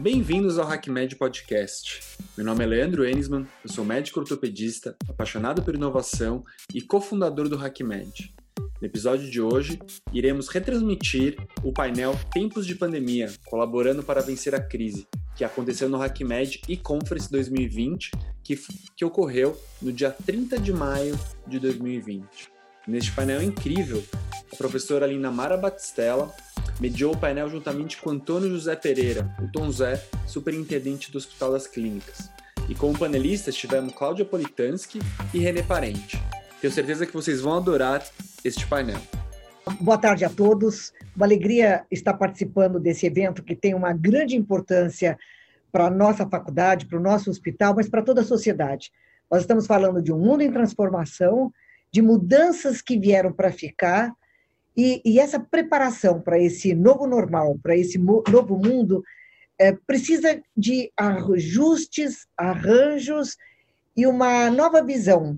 Bem-vindos ao HackMed Podcast. Meu nome é Leandro Enisman, eu sou médico ortopedista, apaixonado por inovação e cofundador do HackMed. No episódio de hoje, iremos retransmitir o painel Tempos de Pandemia, colaborando para vencer a crise, que aconteceu no HackMed e Conference 2020, que, que ocorreu no dia 30 de maio de 2020. Neste painel incrível, a professora Lina Mara Batistella mediou o painel juntamente com Antônio José Pereira, o Tom Zé, superintendente do Hospital das Clínicas. E como panelistas tivemos Cláudia Politanski e René Parente. Tenho certeza que vocês vão adorar este painel. Boa tarde a todos. Uma alegria estar participando desse evento que tem uma grande importância para a nossa faculdade, para o nosso hospital, mas para toda a sociedade. Nós estamos falando de um mundo em transformação, de mudanças que vieram para ficar, e, e, essa preparação para esse novo normal, para esse novo mundo, é, precisa de ajustes, arranjos e uma nova visão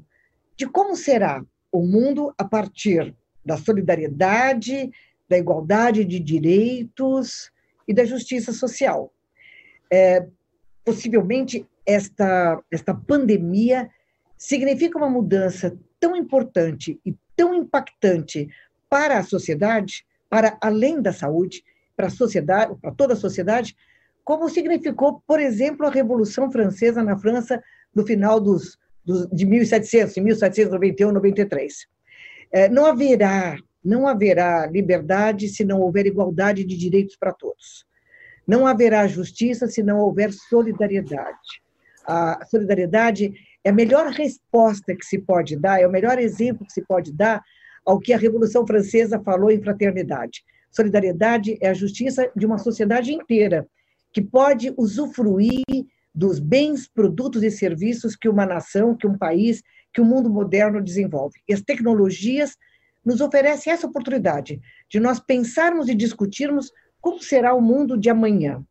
de como será o mundo a partir da solidariedade, da igualdade de direitos e da justiça social. É, possivelmente, esta, esta pandemia significa uma mudança tão importante e tão impactante para a sociedade, para além da saúde, para a sociedade, para toda a sociedade, como significou, por exemplo, a Revolução Francesa na França no final dos, dos de 1700, em 1791, 93. É, não haverá, não haverá liberdade se não houver igualdade de direitos para todos. Não haverá justiça se não houver solidariedade. A solidariedade é a melhor resposta que se pode dar, é o melhor exemplo que se pode dar ao que a Revolução Francesa falou em fraternidade. Solidariedade é a justiça de uma sociedade inteira, que pode usufruir dos bens, produtos e serviços que uma nação, que um país, que o mundo moderno desenvolve. E as tecnologias nos oferecem essa oportunidade de nós pensarmos e discutirmos como será o mundo de amanhã.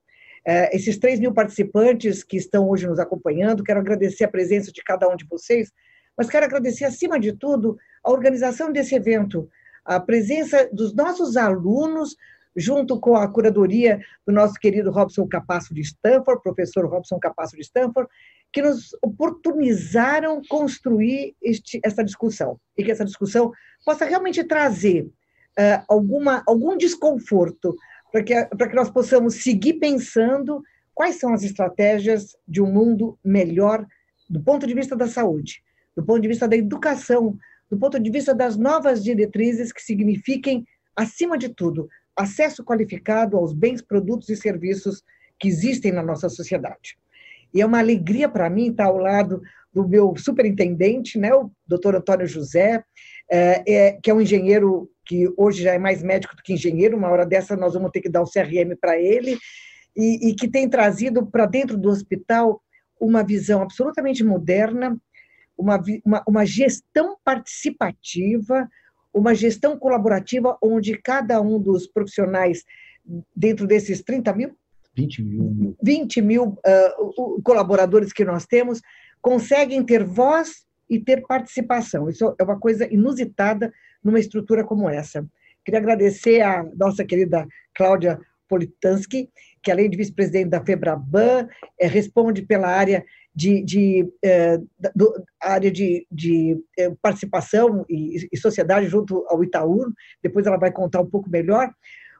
É, esses 3 mil participantes que estão hoje nos acompanhando, quero agradecer a presença de cada um de vocês, mas quero agradecer, acima de tudo, a organização desse evento, a presença dos nossos alunos, junto com a curadoria do nosso querido Robson Capasso de Stanford, professor Robson Capasso de Stanford, que nos oportunizaram construir este, essa discussão, e que essa discussão possa realmente trazer uh, alguma, algum desconforto, para que, para que nós possamos seguir pensando quais são as estratégias de um mundo melhor do ponto de vista da saúde, do ponto de vista da educação, do ponto de vista das novas diretrizes que signifiquem, acima de tudo, acesso qualificado aos bens, produtos e serviços que existem na nossa sociedade. E é uma alegria para mim estar ao lado do meu superintendente, né, o doutor Antônio José, é, é, que é um engenheiro que hoje já é mais médico do que engenheiro, uma hora dessa nós vamos ter que dar o CRM para ele, e, e que tem trazido para dentro do hospital uma visão absolutamente moderna, uma, uma, uma gestão participativa, uma gestão colaborativa, onde cada um dos profissionais, dentro desses 30 mil? 20 mil. 20 mil uh, colaboradores que nós temos, conseguem ter voz e ter participação. Isso é uma coisa inusitada numa estrutura como essa. Queria agradecer a nossa querida Cláudia Politanski, que além de vice-presidente da FEBRABAN, é, responde pela área de, de é, do, área de, de é, participação e, e, sociedade junto ao Itaú, depois ela vai contar um pouco melhor.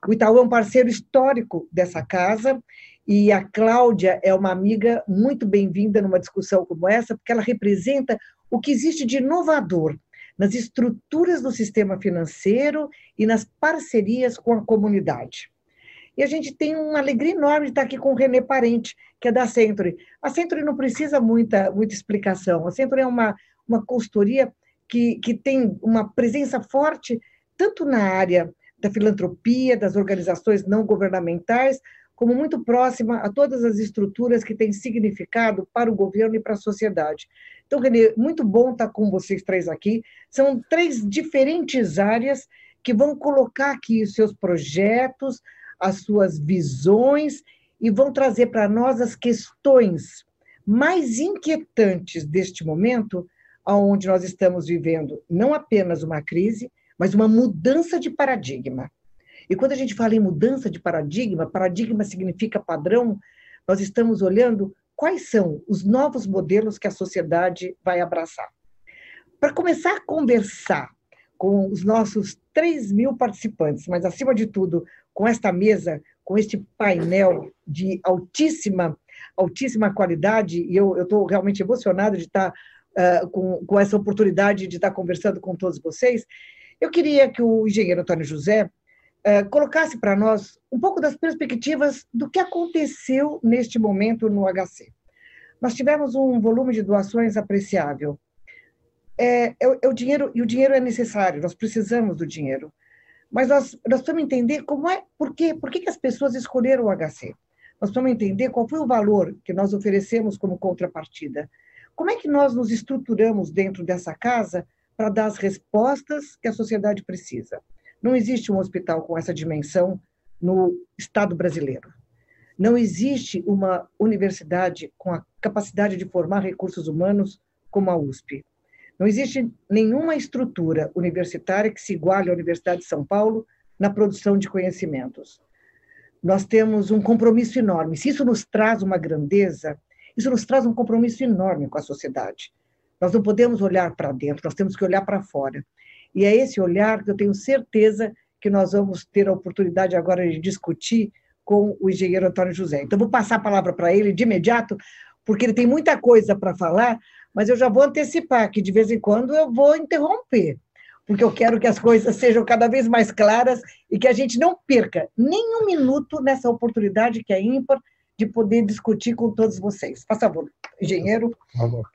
O Itaú é um parceiro histórico dessa casa e a Cláudia é uma amiga muito bem-vinda numa discussão como essa, porque ela representa o que existe de inovador nas estruturas do sistema financeiro e nas parcerias com a comunidade. E a gente tem uma alegria enorme de estar aqui com o René Parente, que é da Century. A Century não precisa muita, muita explicação. A Century é uma, uma consultoria que, que tem uma presença forte tanto na área da filantropia, das organizações não governamentais, como muito próxima a todas as estruturas que têm significado para o governo e para a sociedade. Então, Renê, muito bom estar com vocês três aqui. São três diferentes áreas que vão colocar aqui os seus projetos, as suas visões e vão trazer para nós as questões mais inquietantes deste momento, onde nós estamos vivendo não apenas uma crise, mas uma mudança de paradigma. E quando a gente fala em mudança de paradigma, paradigma significa padrão, nós estamos olhando quais são os novos modelos que a sociedade vai abraçar. Para começar a conversar com os nossos 3 mil participantes, mas, acima de tudo, com esta mesa, com este painel de altíssima, altíssima qualidade, e eu estou realmente emocionada de estar uh, com, com essa oportunidade de estar conversando com todos vocês, eu queria que o engenheiro Antônio José uh, colocasse para nós um pouco das perspectivas do que aconteceu neste momento no HC. Nós tivemos um volume de doações apreciável, é, é, é, o dinheiro, e o dinheiro é necessário, nós precisamos do dinheiro. Mas nós, nós precisamos entender como é, por quê, por que, que as pessoas escolheram o HC. Nós precisamos entender qual foi o valor que nós oferecemos como contrapartida. Como é que nós nos estruturamos dentro dessa casa para dar as respostas que a sociedade precisa? Não existe um hospital com essa dimensão no Estado brasileiro. Não existe uma universidade com a capacidade de formar recursos humanos como a USP. Não existe nenhuma estrutura universitária que se iguale à Universidade de São Paulo na produção de conhecimentos. Nós temos um compromisso enorme. Se isso nos traz uma grandeza, isso nos traz um compromisso enorme com a sociedade. Nós não podemos olhar para dentro, nós temos que olhar para fora. E é esse olhar que eu tenho certeza que nós vamos ter a oportunidade agora de discutir com o engenheiro Antônio José. Então, vou passar a palavra para ele de imediato, porque ele tem muita coisa para falar, mas eu já vou antecipar que de vez em quando eu vou interromper, porque eu quero que as coisas sejam cada vez mais claras e que a gente não perca nenhum minuto nessa oportunidade que é ímpar de poder discutir com todos vocês. Por favor, engenheiro.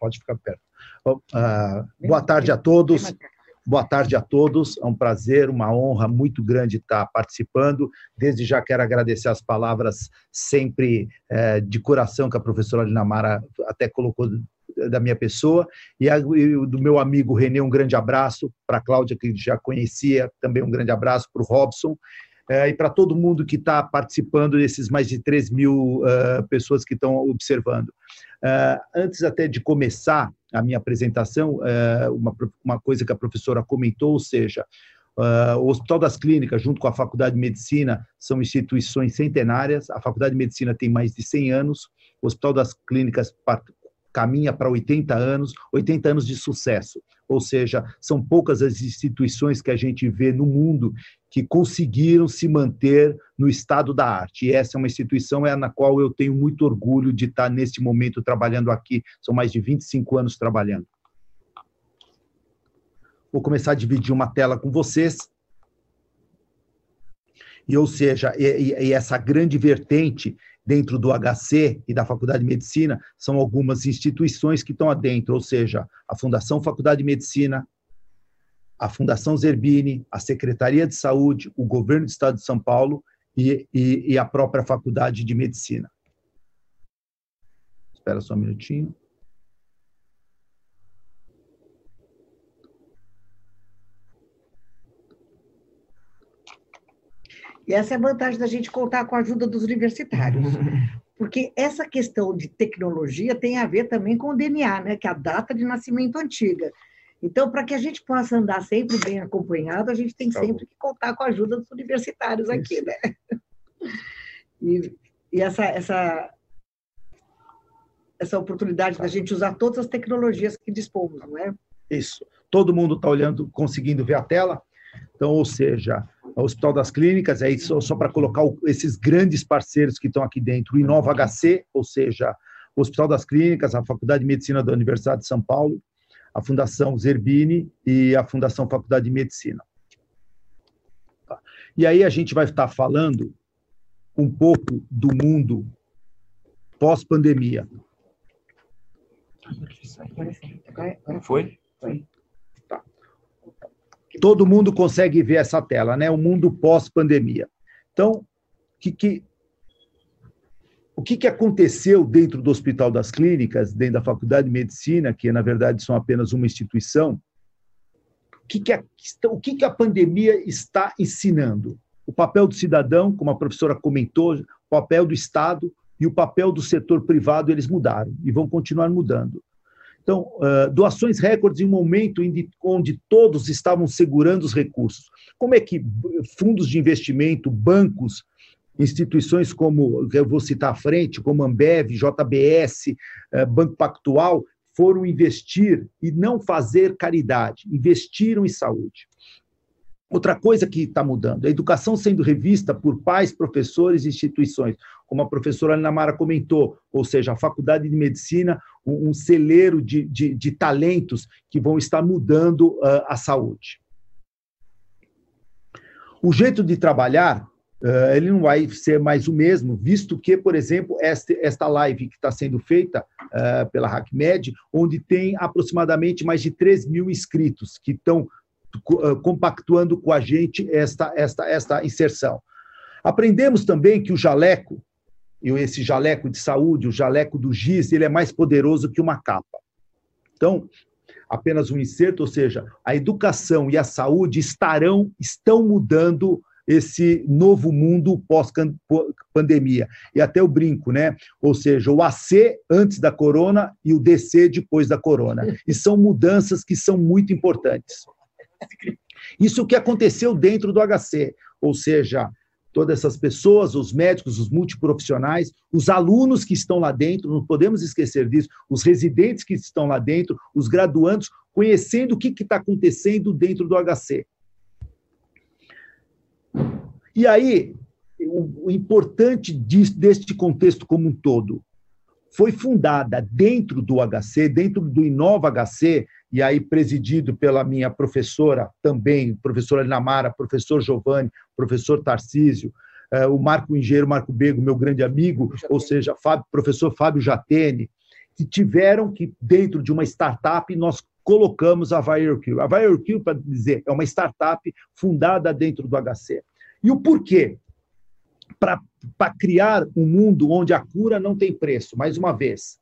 Pode ficar perto. Uh, boa tarde a todos. Boa tarde a todos. É um prazer, uma honra muito grande estar participando. Desde já quero agradecer as palavras sempre eh, de coração que a professora Dinamara até colocou da minha pessoa, e, a, e do meu amigo Renê, um grande abraço, para a Cláudia, que já conhecia, também um grande abraço, para o Robson, é, e para todo mundo que está participando desses mais de 3 mil uh, pessoas que estão observando. Uh, antes até de começar a minha apresentação, uh, uma, uma coisa que a professora comentou, ou seja, o Hospital das Clínicas, junto com a Faculdade de Medicina, são instituições centenárias. A Faculdade de Medicina tem mais de 100 anos. O Hospital das Clínicas caminha para 80 anos, 80 anos de sucesso. Ou seja, são poucas as instituições que a gente vê no mundo que conseguiram se manter no estado da arte. E essa é uma instituição é na qual eu tenho muito orgulho de estar neste momento trabalhando aqui. São mais de 25 anos trabalhando. Vou começar a dividir uma tela com vocês. E, ou seja, e, e essa grande vertente dentro do HC e da Faculdade de Medicina são algumas instituições que estão adentro, ou seja, a Fundação Faculdade de Medicina, a Fundação Zerbini, a Secretaria de Saúde, o Governo do Estado de São Paulo e, e, e a própria Faculdade de Medicina. Espera só um minutinho. E essa é a vantagem da gente contar com a ajuda dos universitários. Porque essa questão de tecnologia tem a ver também com o DNA, né? que é a data de nascimento antiga. Então, para que a gente possa andar sempre bem acompanhado, a gente tem tá sempre que contar com a ajuda dos universitários aqui, Isso. né? E, e, essa, essa, essa oportunidade da gente usar todas as tecnologias que dispomos, não é? Isso. Todo mundo está olhando, conseguindo ver a tela? Então, ou seja, o Hospital das Clínicas, é só, só para colocar o, esses grandes parceiros que estão aqui dentro, o Inova HC, ou seja, o Hospital das Clínicas, a Faculdade de Medicina da Universidade de São Paulo, a Fundação Zerbini e a Fundação Faculdade de Medicina. Tá. E aí a gente vai estar falando um pouco do mundo pós-pandemia. Foi? Foi. Todo mundo consegue ver essa tela, né? O mundo pós-pandemia. Então, que, que, o que, que aconteceu dentro do Hospital das Clínicas, dentro da Faculdade de Medicina, que na verdade são apenas uma instituição? O que, que, a, o que, que a pandemia está ensinando? O papel do cidadão, como a professora comentou, o papel do Estado e o papel do setor privado, eles mudaram e vão continuar mudando. Então, uh, doações recordes em um momento onde todos estavam segurando os recursos. Como é que fundos de investimento, bancos, instituições como, eu vou citar à frente, como Ambev, JBS, eh, Banco Pactual, foram investir e não fazer caridade, investiram em saúde. Outra coisa que está mudando, a educação sendo revista por pais, professores e instituições, como a professora Ana Mara comentou, ou seja, a Faculdade de Medicina, um, celeiro de, de, de, talentos que vão estar mudando uh, a saúde. O jeito de trabalhar Uh, ele não vai ser mais o mesmo, visto que, por exemplo, esta, esta live que está sendo feita uh, pela HackMed, onde tem aproximadamente mais de 3 mil inscritos que estão compactuando com a gente esta, esta, esta inserção. Aprendemos também que o jaleco, esse jaleco de saúde, o jaleco do GIS, ele é mais poderoso que uma capa. Então, apenas um inserto, ou seja, a educação e a saúde estarão, estão mudando esse novo mundo pós-pandemia. E até o brinco, né? Ou seja, o AC antes da corona e o DC depois da corona. E são mudanças que são muito importantes. Isso é o que aconteceu dentro do HC, ou seja, todas essas pessoas, os médicos, os multiprofissionais, os alunos que estão lá dentro, não podemos esquecer disso, os residentes que estão lá dentro, os graduandos, conhecendo o que está acontecendo dentro do HC. E aí, o, o importante deste contexto como um todo, foi fundada dentro do HC, dentro do Inova HC, e aí presidido pela minha professora também, professora Namara, professor Giovanni, professor Tarcísio, eh, o Marco Engenheiro Marco Bego, meu grande amigo, ou seja, Fábio, professor Fábio Jatene, que tiveram que, dentro de uma startup, nós colocamos a VireQ. A VireQ, para dizer, é uma startup fundada dentro do HC. E o porquê? Para criar um mundo onde a cura não tem preço. Mais uma vez,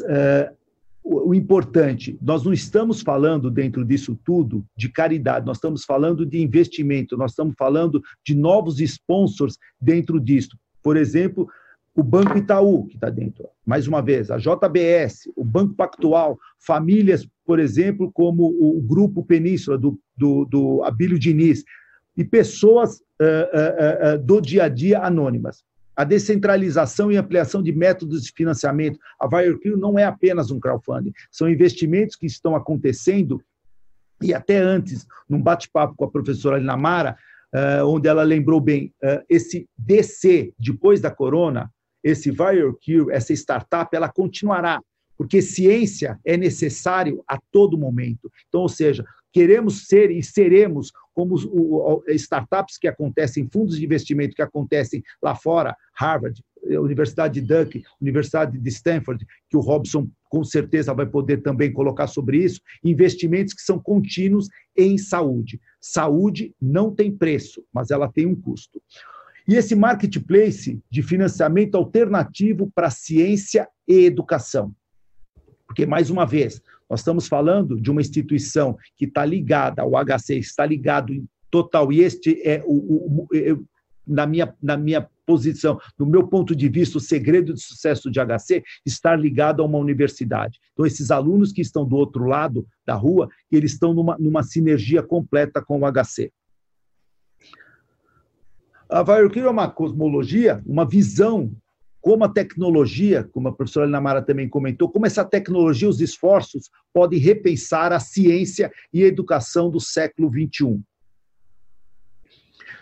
uh, o, importante, nós não estamos falando dentro disso tudo de caridade, nós estamos falando de investimento, nós estamos falando de novos sponsors dentro disso. Por exemplo, o Banco Itaú, que está dentro, mais uma vez, a JBS, o Banco Pactual, famílias, por exemplo, como o Grupo Península, do, do, do Abílio Diniz, e pessoas uh, uh, uh, do dia a dia anônimas. A descentralização e ampliação de métodos de financiamento. A WireCrew não é apenas um crowdfunding, são investimentos que estão acontecendo, e até antes, num bate-papo com a professora Linamara, onde ela lembrou bem, esse DC, depois da corona, esse WireCure, essa startup, ela continuará, porque ciência é necessário a todo momento. Então, ou seja, queremos ser e seremos como os, o, startups que acontecem, fundos de investimento que acontecem lá fora, Harvard, Universidade de Duke, Universidade de Stanford, que o Robson com certeza vai poder também colocar sobre isso, investimentos que são contínuos em saúde. Saúde não tem preço, mas ela tem um custo. E esse marketplace de financiamento alternativo para ciência e educação. Porque, mais uma vez, nós estamos falando de uma instituição que está ligada ao HC, está ligado em total, e este é o, o, o na, minha, na minha posição, no meu ponto de vista, o segredo de sucesso de HC estar ligado a uma universidade. Então, esses alunos que estão do outro lado da rua, eles estão numa, numa sinergia completa com o HC. A Vairocure é uma cosmologia, uma visão como a tecnologia, como a professora Namara também comentou, como essa tecnologia, os esforços podem repensar a ciência e a educação do século XXI.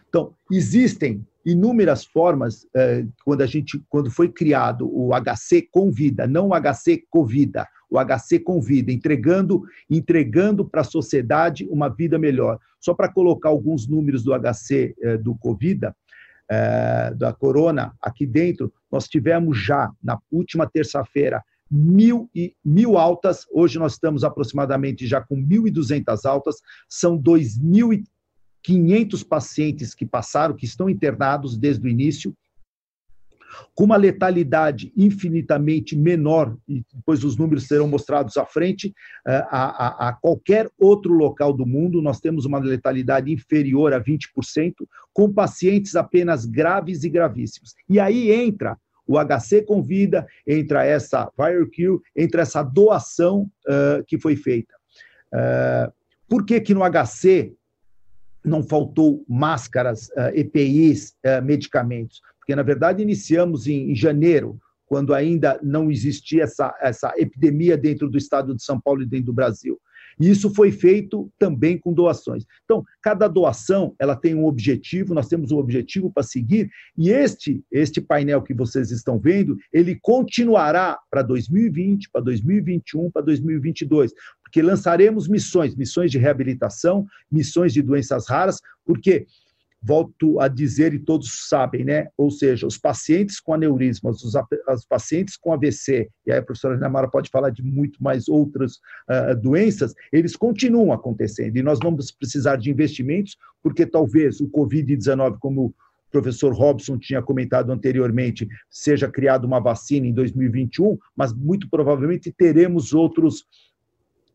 Então, existem inúmeras formas eh, quando a gente quando foi criado o HC Convida, não o HC Covida, o HC Convida, entregando entregando para a sociedade uma vida melhor. Só para colocar alguns números do HC eh, do Covida, é, da corona aqui dentro, nós tivemos já, na última terça-feira, mil, e, mil altas, hoje nós estamos aproximadamente já com 1.200 altas, são 2.500 pacientes que passaram, que estão internados desde o início, com uma letalidade infinitamente menor, e depois os números serão mostrados à frente, eh, a, a, a qualquer outro local do mundo, nós temos uma letalidade inferior a 20%, com pacientes apenas graves e gravíssimos. E aí entra o HC convida, entra essa VireQ, entra essa doação uh, que foi feita. Uh, por que que no HC não faltou máscaras, EPIs, medicamentos, porque na verdade iniciamos em, em, janeiro, quando ainda não existia essa, essa epidemia dentro do estado de São Paulo e dentro do Brasil. E isso foi feito também com doações. Então, cada doação ela tem um objetivo, nós temos um objetivo para seguir, e este, este painel que vocês estão vendo, ele continuará para 2020, para 2021, para 2022, porque lançaremos missões, missões de reabilitação, missões de doenças raras, porque volto a dizer e todos sabem, né? Ou seja, os pacientes com aneurismas, os, os pacientes com AVC, e aí a professora Namara pode falar de muito mais outras uh, doenças, eles continuam acontecendo e nós vamos precisar de investimentos, porque talvez o Covid-19, como o professor Robson tinha comentado anteriormente, seja criada uma vacina em 2021, mas muito provavelmente teremos outros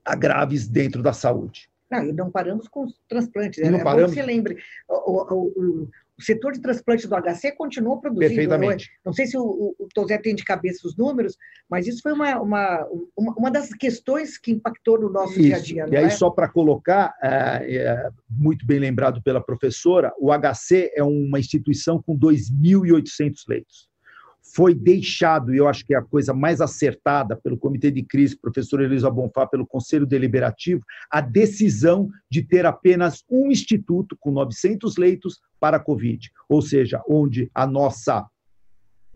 agraves dentro da saúde. Não, e não paramos com os transplantes. Né? Não é paramos. bom que você lembre, o, o, o, o, setor de transplantes do HC continuou produzindo. Perfeitamente. Não sei se o, o Tosé tem de cabeça os números, mas isso foi uma, uma, uma, uma das questões que impactou no nosso isso. dia a dia. e aí, é? só para colocar, é, é, muito bem lembrado pela professora, o HC é uma instituição com 2.800 leitos foi deixado, e eu acho que é a coisa mais acertada pelo Comitê de Crise, professor Elisa Bonfá, pelo Conselho Deliberativo, a decisão de ter apenas um instituto com 900 leitos para a Covid, ou seja, onde a nossa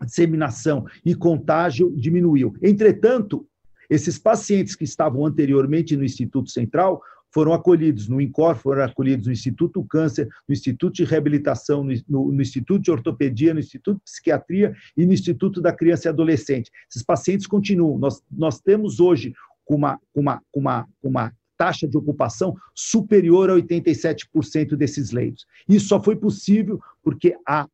disseminação e contágio diminuiu. Entretanto, esses pacientes que estavam anteriormente no Instituto Central foram acolhidos no INCOR, foram acolhidos no Instituto Câncer, no Instituto de Reabilitação, no, no, Instituto de Ortopedia, no Instituto de Psiquiatria e no Instituto da Criança e Adolescente. Esses pacientes continuam. Nós, nós temos hoje uma, uma, uma, uma taxa de ocupação superior a 87% desses leitos. Isso só foi possível porque a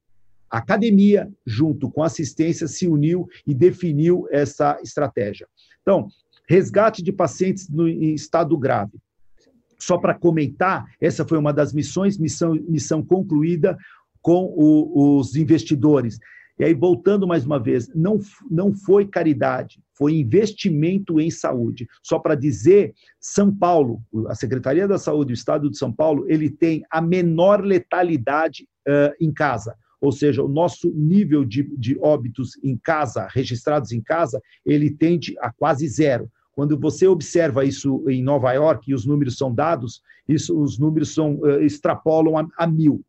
academia, junto com a assistência, se uniu e definiu essa estratégia. Então, resgate de pacientes no, em estado grave. Só para comentar, essa foi uma das missões, missão, missão concluída com o, os investidores. E aí, voltando mais uma vez, não, não foi caridade, foi investimento em saúde. Só para dizer, São Paulo, a Secretaria da Saúde do Estado de São Paulo, ele tem a menor letalidade uh, em casa. Ou seja, o nosso nível de, de óbitos em casa, registrados em casa, ele tende a quase zero. Quando você observa isso em Nova York e os números são dados, isso, os números são, uh, extrapolam a, a mil.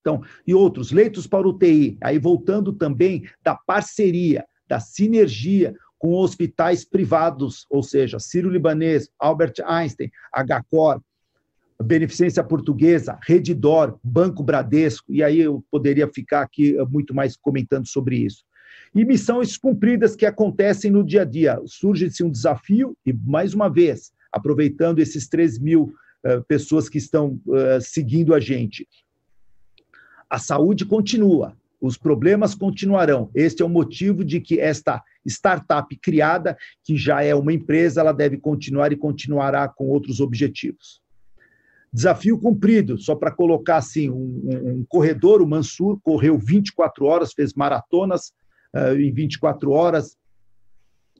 Então, e outros, leitos para UTI, aí voltando também da parceria, da sinergia com hospitais privados, ou seja, Sírio-Libanês, Albert Einstein, HCOR, Beneficência Portuguesa, Redidor, Banco Bradesco, e aí eu poderia ficar aqui eh, muito mais comentando sobre isso e missões cumpridas que acontecem no dia a dia. Surge-se um desafio, e mais uma vez, aproveitando esses 3 mil uh, pessoas que estão uh, seguindo a gente. A saúde continua, os problemas continuarão. Este é o motivo de que esta startup criada, que já é uma empresa, ela deve continuar e continuará com outros objetivos. Desafio cumprido, só para colocar assim, um, um, corredor, o Mansur correu 24 horas, fez maratonas, uh, em 24 horas.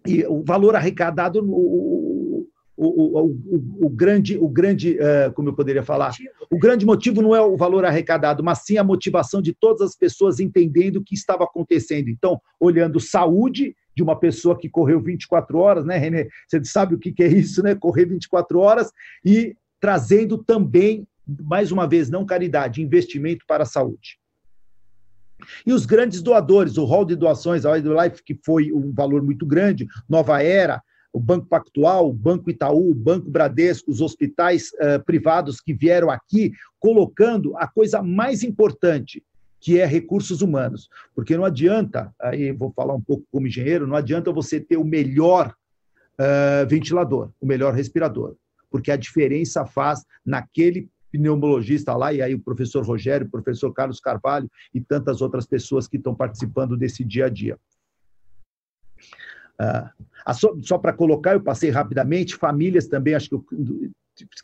E o valor arrecadado, o, o, o, o grande, o grande uh, como eu poderia falar, o grande motivo não é o valor arrecadado, mas sim a motivação de todas as pessoas entendendo o que estava acontecendo. Então, olhando saúde de uma pessoa que correu 24 horas, né, Renê? Você sabe o que é isso, né? Correr 24 horas e trazendo também, mais uma vez, não caridade, investimento para a saúde. E os grandes doadores, o rol de doações, a Life, que foi um valor muito grande, Nova Era, o Banco Pactual, o Banco Itaú, o Banco Bradesco, os hospitais uh, privados que vieram aqui, colocando a coisa mais importante, que é recursos humanos. Porque não adianta, aí vou falar um pouco como engenheiro, não adianta você ter o melhor uh, ventilador, o melhor respirador, porque a diferença faz naquele pneumologista lá, e aí o professor Rogério, o professor Carlos Carvalho e tantas outras pessoas que estão participando desse dia a dia. Ah, só, só para colocar, eu passei rapidamente, famílias também, acho que eu,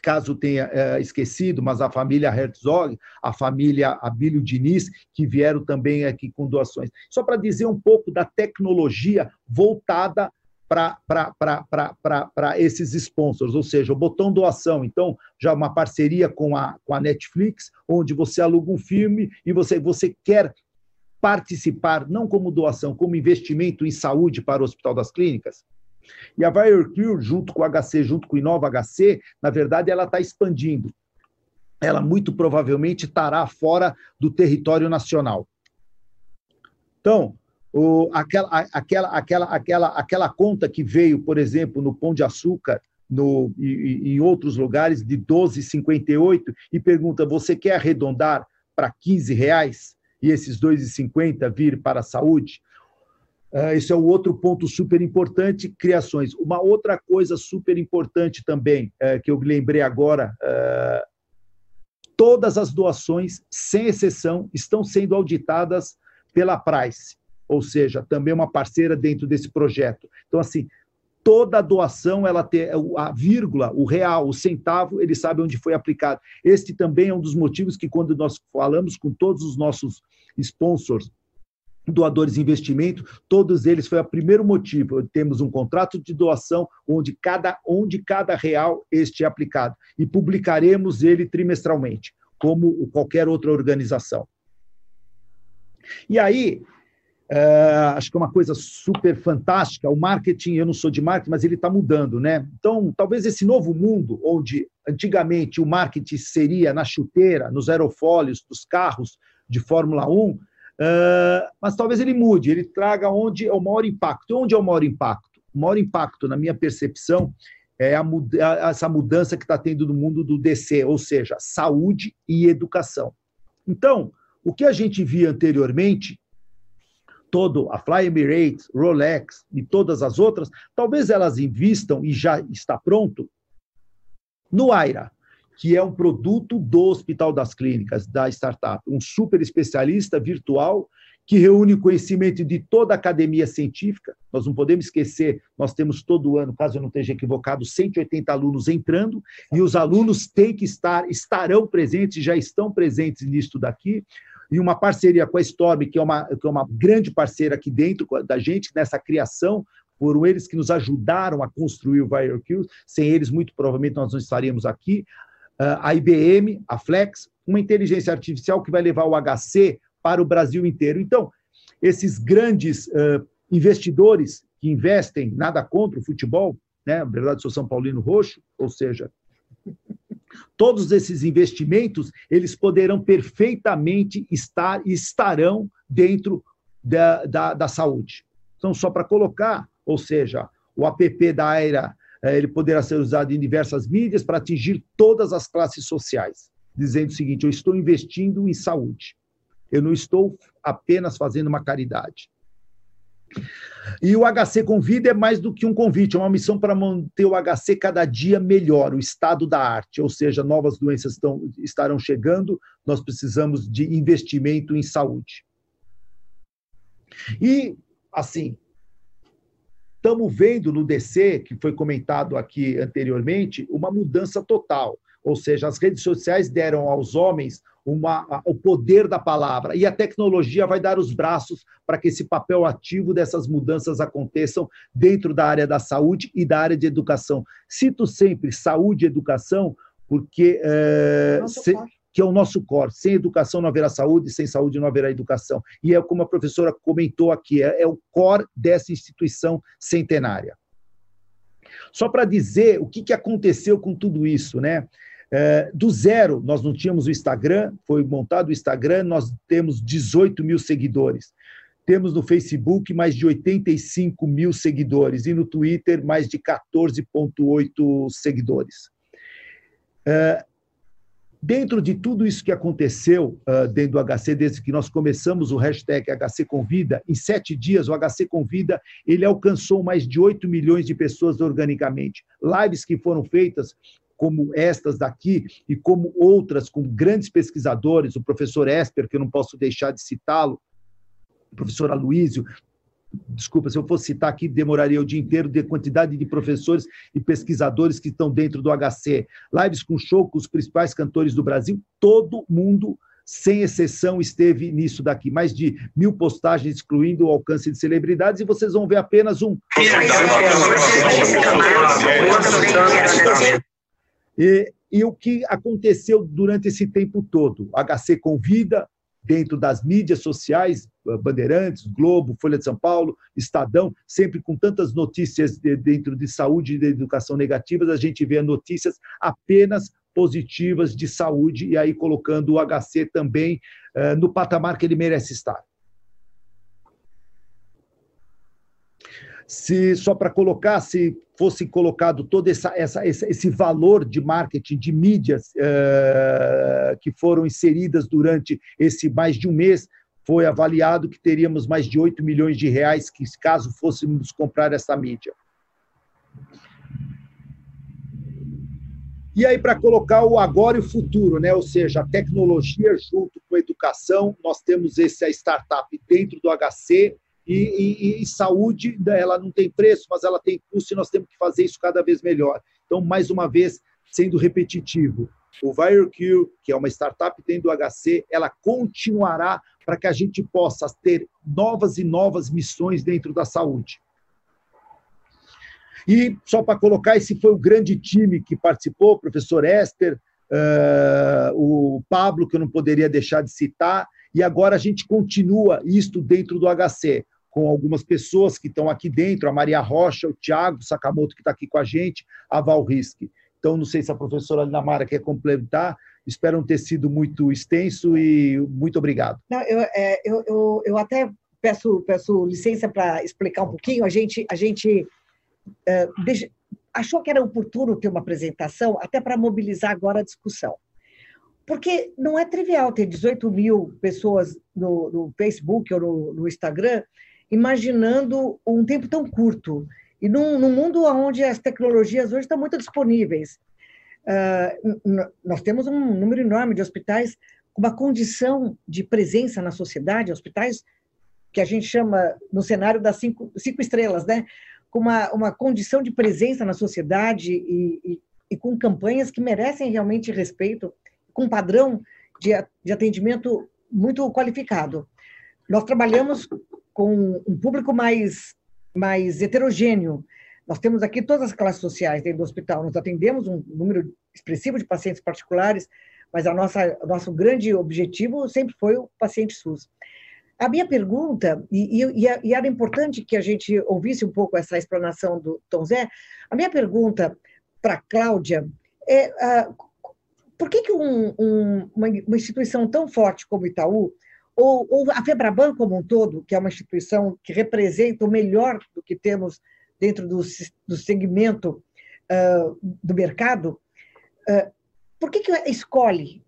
caso tenha é, esquecido, mas a família Herzog, a família Abílio Diniz, que vieram também aqui com doações. Só para dizer um pouco da tecnologia voltada para esses sponsors, ou seja, o botão doação. Então, já uma parceria com a, com a Netflix, onde você aluga um filme e você, você quer participar, não como doação, como investimento em saúde para o Hospital das Clínicas. E a VireCure, junto com o HC, junto com o Inova HC, na verdade, ela está expandindo. Ela muito provavelmente estará fora do território nacional. Então, aquela, aquela, aquela, aquela, aquela conta que veio, por exemplo, no Pão de Açúcar, no, e, em outros lugares, de 12,58, e pergunta: você quer arredondar para 15 reais e esses 2,50 vir para a saúde? Uh, esse é o outro ponto super importante, criações. Uma outra coisa super importante também, uh, que eu lembrei agora, uh, todas as doações, sem exceção, estão sendo auditadas pela Price ou seja, também uma parceira dentro desse projeto. Então, assim, toda doação, ela tem a vírgula, o real, o centavo, ele sabe onde foi aplicado. Este também é um dos motivos que, quando nós falamos com todos os nossos sponsors, doadores de investimento, todos eles foi o primeiro motivo. Temos um contrato de doação onde cada, onde cada real este é aplicado e publicaremos ele trimestralmente, como qualquer outra organização. E aí, é, acho que é uma coisa super fantástica. O marketing, eu não sou de marketing, mas ele está mudando, né? Então, talvez esse novo mundo, onde antigamente o marketing seria na chuteira, nos aerofólios dos carros de Fórmula 1, uh, é, mas talvez ele mude, ele traga onde é o maior impacto. Onde é o maior impacto? O maior impacto, na minha percepção, é a, essa mudança que está tendo no mundo do DC, ou seja, saúde e educação. Então, o que a gente via anteriormente todo a Fly Emirates, Rolex e todas as outras, talvez elas invistam e já está pronto no Aira, que é um produto do Hospital das Clínicas, da startup, um super especialista virtual que reúne conhecimento de toda a academia científica. Nós não podemos esquecer, nós temos todo ano, caso eu não esteja equivocado, 180 alunos entrando, e os alunos têm que estar, estarão presentes, já estão presentes nisto daqui e uma parceria com a Storm, que é uma, que é uma grande parceira aqui dentro da gente, nessa criação, foram eles que nos ajudaram a construir o VireQ, sem eles, muito provavelmente, nós não estaríamos aqui. Uh, a IBM, a Flex, uma inteligência artificial que vai levar o HC para o Brasil inteiro. Então, esses grandes uh, investidores que investem, nada contra o futebol, né? na verdade, sou São Paulino Roxo, ou seja, Todos esses investimentos, eles poderão perfeitamente estar e estarão dentro da, da, da saúde. Então, só para colocar, ou seja, o app da AIRA, eh, ele poderá ser usado em diversas mídias para atingir todas as classes sociais, dizendo o seguinte, eu estou investindo em saúde. Eu não estou apenas fazendo uma caridade. E o HC Convida é mais do que um convite, é uma missão para manter o HC cada dia melhor, o estado da arte, ou seja, novas doenças estão, estarão chegando, nós precisamos de investimento em saúde. E, assim, estamos vendo no DC, que foi comentado aqui anteriormente, uma mudança total. Ou seja, as redes sociais deram aos homens uma, o poder da palavra. E a tecnologia vai dar os braços para que esse papel ativo dessas mudanças aconteçam dentro da área da saúde e da área de educação. Cito sempre saúde e educação, porque é, se, que é o nosso core. Sem educação não haverá saúde, sem saúde não haverá educação. E é como a professora comentou aqui, é, é o core dessa instituição centenária. Só para dizer o que, que aconteceu com tudo isso, né? É, do zero, nós não tínhamos o Instagram, foi montado o Instagram, nós temos 18 mil seguidores. Temos no Facebook mais de 85 mil seguidores e no Twitter mais de 14,8 seguidores. É, dentro de tudo isso que aconteceu uh, dentro do HC, desde que nós começamos o hashtag HC Convida, em sete dias o HC Convida ele alcançou mais de 8 milhões de pessoas organicamente. Lives que foram feitas como estas daqui e como outras com grandes pesquisadores, o professor Esper, que eu não posso deixar de citá-lo, o professor Aloísio, desculpa, se eu fosse citar aqui, demoraria o dia inteiro de quantidade de professores e pesquisadores que estão dentro do HC. Lives com show com os principais cantores do Brasil, todo mundo sem exceção, esteve nisso daqui. Mais de mil postagens excluindo o alcance de celebridades, e vocês vão ver apenas um. E, e o que aconteceu durante esse tempo todo? O HC convida, dentro das mídias sociais, Bandeirantes, Globo, Folha de São Paulo, Estadão, sempre com tantas notícias de, dentro de saúde e de educação negativas, a gente vê notícias apenas positivas de saúde, e aí colocando o HC também uh, no patamar que ele merece estar. Se só para colocar, se fosse colocado todo essa, essa, esse valor de marketing de mídias uh, que foram inseridas durante esse mais de um mês, foi avaliado que teríamos mais de 8 milhões de reais que caso fôssemos comprar essa mídia. E aí, para colocar o agora e o futuro, né? ou seja, a tecnologia junto com a educação, nós temos essa startup dentro do HC, e, e, e, saúde, ela não tem preço, mas ela tem custo, e nós temos que fazer isso cada vez melhor. Então, mais uma vez, sendo repetitivo, o ViroCure, que é uma startup dentro do HC, ela continuará para que a gente possa ter novas e novas missões dentro da saúde. E só para colocar, esse foi o grande time que participou, professor Esther, uh, o Pablo, que eu não poderia deixar de citar, e agora a gente continua isto dentro do HC, com algumas pessoas que estão aqui dentro, a Maria Rocha, o Tiago Sakamoto, que está aqui com a gente, a Val. Então, não sei se a professora Linamara quer complementar, espero não ter sido muito extenso e muito obrigado. Não, eu, é, eu, eu, eu até peço, peço licença para explicar um pouquinho. A gente, a gente é, achou que era oportuno ter uma apresentação, até para mobilizar agora a discussão. Porque não é trivial ter 18 mil pessoas no, no Facebook ou no, no, Instagram imaginando um tempo tão curto. E num, num mundo onde as tecnologias hoje estão muito disponíveis. Uh, nós temos um número enorme de hospitais com uma condição de presença na sociedade, hospitais que a gente chama, no cenário das cinco, cinco estrelas, né? com uma, uma condição de presença na sociedade e, e, e com campanhas que merecem realmente respeito, com padrão de, de atendimento muito qualificado. Nós trabalhamos com um público mais, mais heterogêneo. Nós temos aqui todas as classes sociais dentro do hospital. Nós atendemos um número expressivo de pacientes particulares, mas a nossa, o nosso grande objetivo sempre foi o paciente SUS. A minha pergunta, e, e, e, era importante que a gente ouvisse um pouco essa explanação do Tom Zé, a minha pergunta para Cláudia é uh, por que, que um, um, uma, uma, instituição tão forte como o Itaú, ou, ou, a Febraban como um todo, que é uma instituição que representa o melhor do que temos dentro do, do segmento uh, do mercado, uh, por que, que escolhe,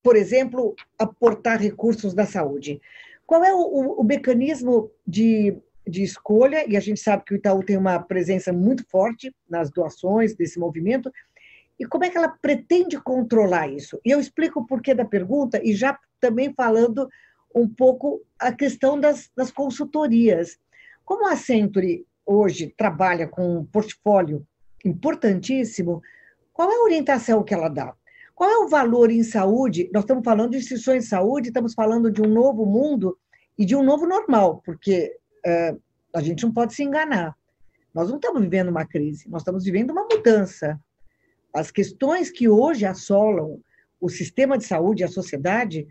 por exemplo, aportar recursos da saúde? Qual é o, o, o mecanismo de, de escolha? E a gente sabe que o Itaú tem uma presença muito forte nas doações desse movimento. E como é que ela pretende controlar isso? E eu explico o porquê da pergunta e já também falando um pouco a questão das, das consultorias. Como a Century hoje trabalha com um portfólio importantíssimo, qual é a orientação que ela dá? Qual é o valor em saúde? Nós estamos falando de instituições de saúde, estamos falando de um novo mundo e de um novo normal, porque a gente não pode se enganar. Nós não estamos vivendo uma crise, nós estamos vivendo uma mudança. As questões que hoje assolam o sistema de saúde e a sociedade,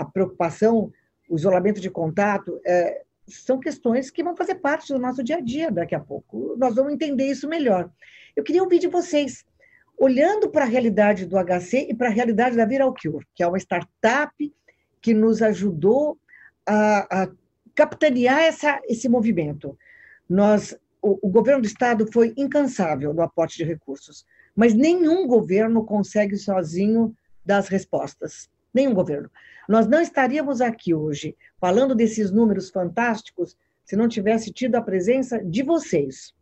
a preocupação, o isolamento de contato, é, são questões que vão fazer parte do nosso dia a dia daqui a pouco. Nós vamos entender isso melhor. Eu queria ouvir de vocês olhando para a realidade do HC e para a realidade da Viral Cure, que é uma startup que nos ajudou a, a capitanear essa, esse movimento. Nós, o, o governo do estado foi incansável no aporte de recursos, mas nenhum governo consegue sozinho dar as respostas. Nenhum governo. Nós não estaríamos aqui hoje falando desses números fantásticos se não tivesse tido a presença de vocês.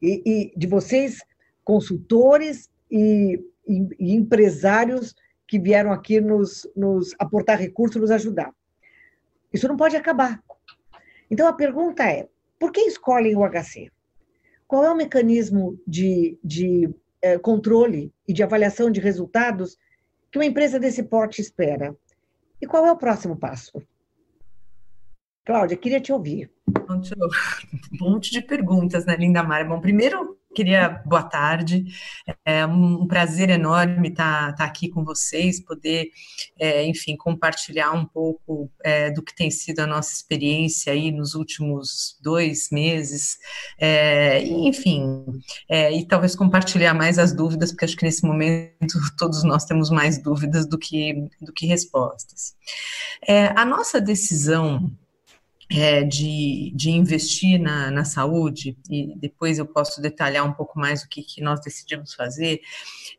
E, e de vocês, consultores e, e, e empresários que vieram aqui nos, nos aportar recursos, nos ajudar. Isso não pode acabar. Então, a pergunta é: por que escolhem o HC? Qual é o mecanismo de, de eh, controle e de avaliação de resultados que uma empresa desse porte espera? E qual é o próximo passo? Cláudia, queria te ouvir. Um monte de perguntas, né, Linda Mara? Bom, primeiro, queria boa tarde. É um prazer enorme estar, estar aqui com vocês, poder, é, enfim, compartilhar um pouco é, do que tem sido a nossa experiência aí nos últimos dois meses. É, enfim, é, e talvez compartilhar mais as dúvidas, porque acho que nesse momento todos nós temos mais dúvidas do que, do que respostas. É, a nossa decisão é, de, de investir na, na saúde, e depois eu posso detalhar um pouco mais o que, que nós decidimos fazer,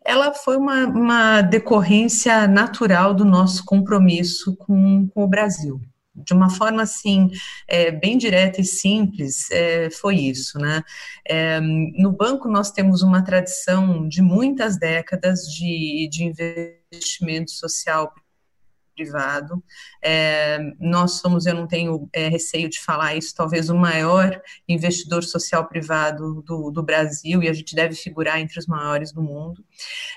ela foi uma, uma decorrência natural do nosso compromisso com, com o Brasil. De uma forma assim é, bem direta e simples é, foi isso né? É, no banco nós temos uma tradição de muitas décadas de, de investimento social privado. É, nós somos, eu não tenho é, receio de falar isso, talvez o maior investidor social privado do, do, Brasil, e a gente deve figurar entre os maiores do mundo.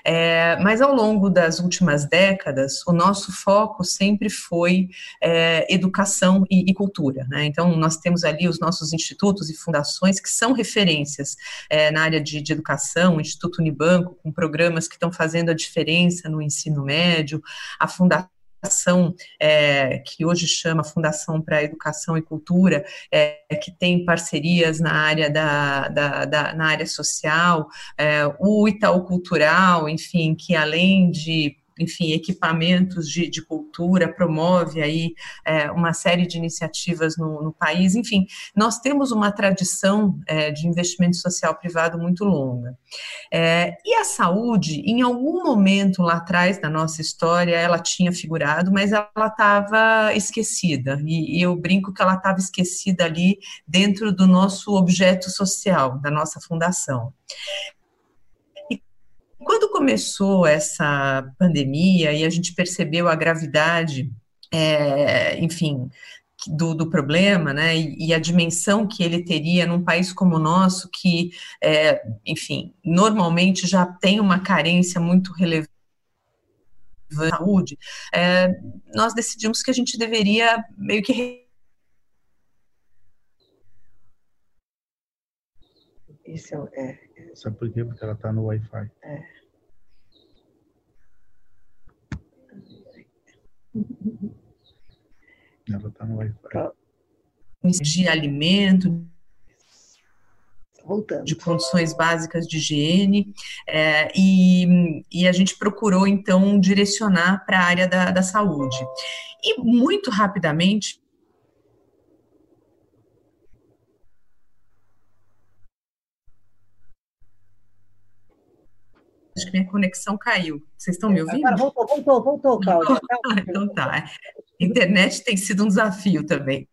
É, mas ao longo das últimas décadas, o nosso foco sempre foi é, educação e, e cultura. Né? Então, nós temos ali os nossos institutos e fundações que são referências é, na área de, de educação, o Instituto Unibanco, com programas que estão fazendo a diferença no ensino médio, a Fundação fundação é, que hoje chama Fundação para Educação e Cultura, é, que tem parcerias na área da, da, da na área social, é, o Itaú Cultural, enfim, que além de enfim, equipamentos de, de cultura, promove aí é, uma série de iniciativas no, no, país. Enfim, nós temos uma tradição é, de investimento social privado muito longa. É, e a saúde, em algum momento lá atrás da nossa história, ela tinha figurado, mas ela estava esquecida. E, e eu brinco que ela estava esquecida ali dentro do nosso objeto social, da nossa fundação. Quando começou essa pandemia e a gente percebeu a gravidade, é, enfim, do, do, problema, né, e, e, a dimensão que ele teria num país como o nosso, que, é, enfim, normalmente já tem uma carência muito relevante de saúde, é, nós decidimos que a gente deveria meio que é, é. Sabe por quê? Porque ela está no Wi-Fi. É. Ela está no Wi-Fi. Tá. De alimento, Voltando. de condições básicas de higiene, é, e, e, a gente procurou, então, direcionar para a área da, da saúde. E muito rapidamente, Acho que minha conexão caiu. Vocês estão me ouvindo? Agora voltou, voltou, voltou, Cláudia. então tá. Internet tem sido um desafio também.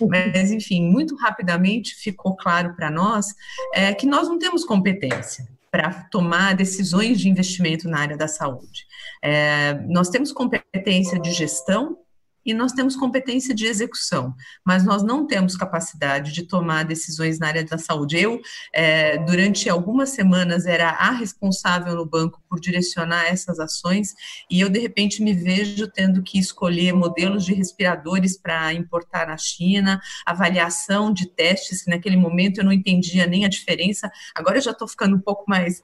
Mas, enfim, muito rapidamente ficou claro para nós é, que nós não temos competência para tomar decisões de investimento na área da saúde. É, nós temos competência de gestão, e nós temos competência de execução, mas nós não temos capacidade de tomar decisões na área da saúde. Eu, é, durante algumas semanas, era a responsável no banco por direcionar essas ações e eu, de repente, me vejo tendo que escolher modelos de respiradores para importar na China, avaliação de testes, que naquele momento eu não entendia nem a diferença, agora eu já estou ficando um pouco mais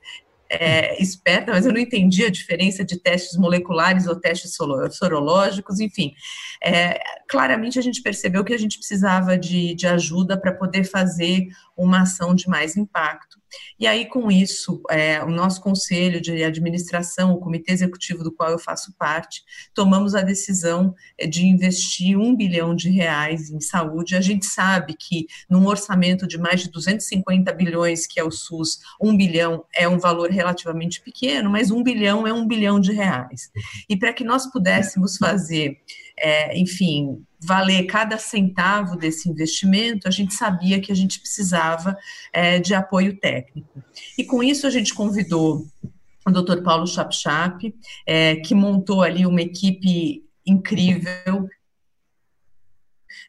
é, esperta, mas eu não entendi a diferença de testes moleculares ou testes sorológicos, enfim. É, claramente a gente percebeu que a gente precisava de, de ajuda para poder fazer uma ação de mais impacto. E aí, com isso, é, o nosso conselho de administração, o comitê executivo do qual eu faço parte, tomamos a decisão é, de investir um bilhão de reais em saúde. A gente sabe que num orçamento de mais de 250 bilhões, que é o SUS, um bilhão é um valor relativamente pequeno, mas um bilhão é um bilhão de reais. E para que nós pudéssemos fazer, é, enfim, valer cada centavo desse investimento, a gente sabia que a gente precisava é, de apoio técnico. E com isso a gente convidou o Dr. Paulo Chapchap, é, que montou ali uma equipe incrível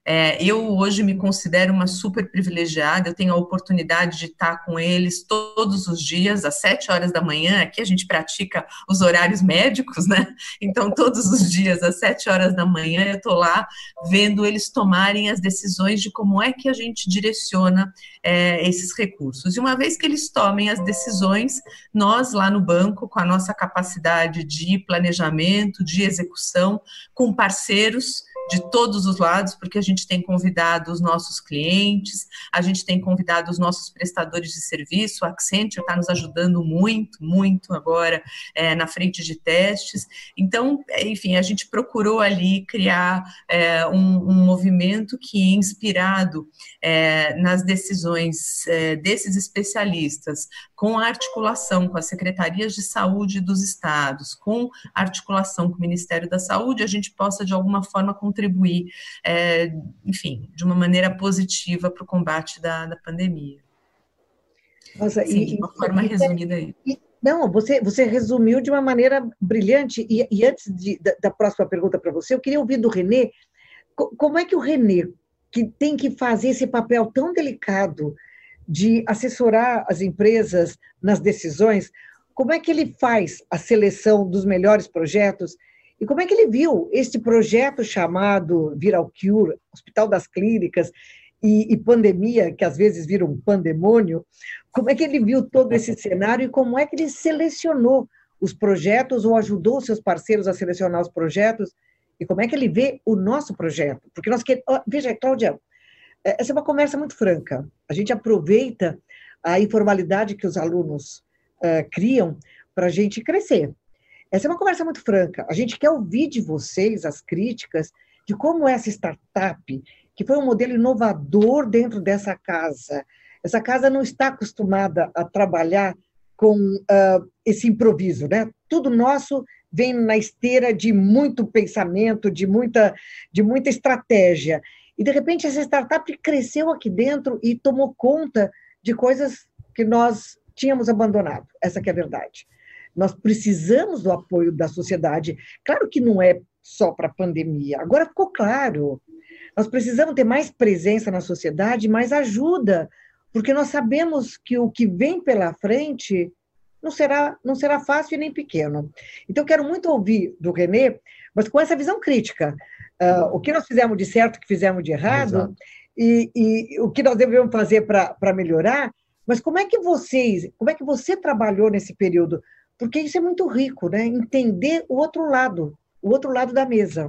É, eu hoje me considero uma super privilegiada, eu tenho a oportunidade de estar com eles todos os dias, às sete horas da manhã. Aqui a gente pratica os horários médicos, né? Então, todos os dias, às sete horas da manhã, eu estou lá vendo eles tomarem as decisões de como é que a gente direciona é, esses recursos. E uma vez que eles tomem as decisões, nós lá no banco, com a nossa capacidade de planejamento, de execução, com parceiros, de todos os lados, porque a gente tem convidado os nossos clientes, a gente tem convidado os nossos prestadores de serviço, a Accenture está nos ajudando muito, muito agora é, na frente de testes. Então, enfim, a gente procurou ali criar é, um, um, movimento que, inspirado é, nas decisões é, desses especialistas, com a articulação com as secretarias de saúde dos estados, com articulação com o Ministério da Saúde, a gente possa, de alguma forma, contribuir, é, enfim, de uma maneira positiva para o combate da, da pandemia. Nossa, Sim, e, de uma forma resumida aí. Não, você, você resumiu de uma maneira brilhante. E, e antes de, da, da, próxima pergunta para você, eu queria ouvir do Renê, como é que o Renê, que tem que fazer esse papel tão delicado de assessorar as empresas nas decisões, como é que ele faz a seleção dos melhores projetos e como é que ele viu este projeto chamado Viral Cure, Hospital das Clínicas e, e, pandemia, que às vezes vira um pandemônio, como é que ele viu todo esse cenário e como é que ele selecionou os projetos ou ajudou seus parceiros a selecionar os projetos e como é que ele vê o nosso projeto? Porque nós queremos... Veja, Cláudia, é, essa é uma conversa muito franca. A gente aproveita a informalidade que os alunos uh, criam para a gente crescer. Essa é uma conversa muito franca. A gente quer ouvir de vocês as críticas de como essa startup, que foi um modelo inovador dentro dessa casa, essa casa não está acostumada a trabalhar com uh, esse improviso, né? Tudo nosso vem na esteira de muito pensamento, de muita, de muita estratégia. E, de repente, essa startup cresceu aqui dentro e tomou conta de coisas que nós tínhamos abandonado. Essa que é a verdade. Nós precisamos do apoio da sociedade. Claro que não é só para a pandemia. Agora ficou claro. Nós precisamos ter mais presença na sociedade, mais ajuda, porque nós sabemos que o que vem pela frente não será, não será fácil e nem pequeno. Então, quero muito ouvir do Renê, mas com essa visão crítica uh, o que nós fizemos de certo, o que fizemos de errado, e, e, o que nós devemos fazer para melhorar. Mas como é que vocês, como é que você trabalhou nesse período? Porque isso é muito rico, né? Entender o outro lado, o outro lado da mesa.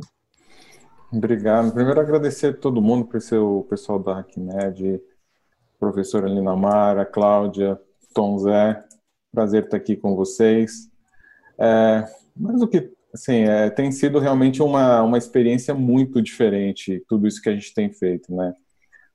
Obrigado. Primeiro agradecer a todo mundo, por ser o pessoal da HackMed, professora Lina Mara, Cláudia, Tom Zé. Prazer estar aqui com vocês. É, mas o que Assim, é, tem sido realmente uma, uma experiência muito diferente, tudo isso que a gente tem feito, né?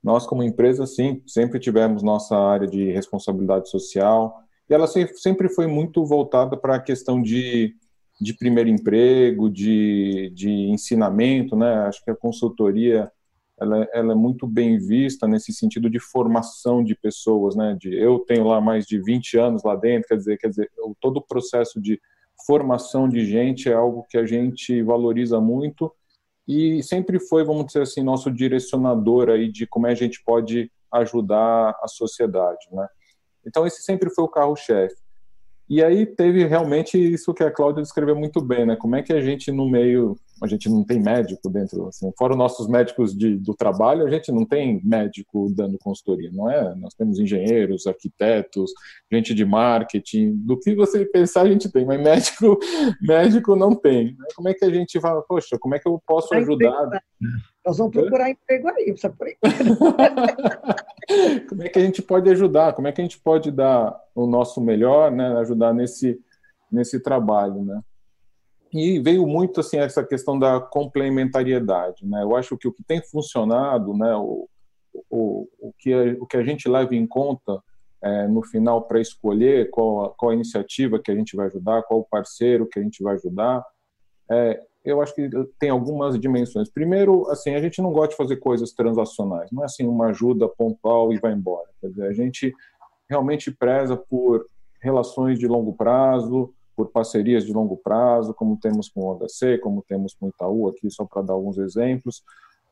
Nós, como empresa, sim, sempre tivemos nossa área de responsabilidade social, e ela sempre foi muito voltada para a questão de, de primeiro emprego, de, de ensinamento, né? Acho que a consultoria, ela, ela é muito bem vista nesse sentido de formação de pessoas, né? De, eu tenho lá mais de 20 anos lá dentro, quer dizer, quer dizer todo o processo de formação de gente é algo que a gente valoriza muito e sempre foi, vamos dizer assim, nosso direcionador aí de como é a gente pode ajudar a sociedade, né? Então esse sempre foi o carro-chefe. E aí teve realmente isso que a Cláudia descreveu muito bem, né? Como é que a gente no meio, a gente não tem médico dentro, assim, fora os nossos médicos de, do trabalho, a gente não tem médico dando consultoria, não é? Nós temos engenheiros, arquitetos, gente de marketing, do que você pensar a gente tem, mas médico, médico não tem. Né? Como é que a gente fala, poxa, como é que eu posso ajudar? Nós vamos procurar emprego aí, sabe por aí. Como é que a gente pode ajudar? Como é que a gente pode dar o nosso melhor, né? Ajudar nesse, nesse trabalho, né? E veio muito assim essa questão da complementariedade, né? Eu acho que o que tem funcionado, né? O, o, o, que, a, o que a gente leva em conta é, no final para escolher qual qual a iniciativa que a gente vai ajudar, qual o parceiro que a gente vai ajudar, é, eu acho que tem algumas dimensões. Primeiro, assim, a gente não gosta de fazer coisas transacionais. Não é assim uma ajuda pontual e vai embora. Quer dizer, a gente realmente preza por relações de longo prazo, por parcerias de longo prazo, como temos com o HC, como temos com o Itaú aqui, só para dar alguns exemplos.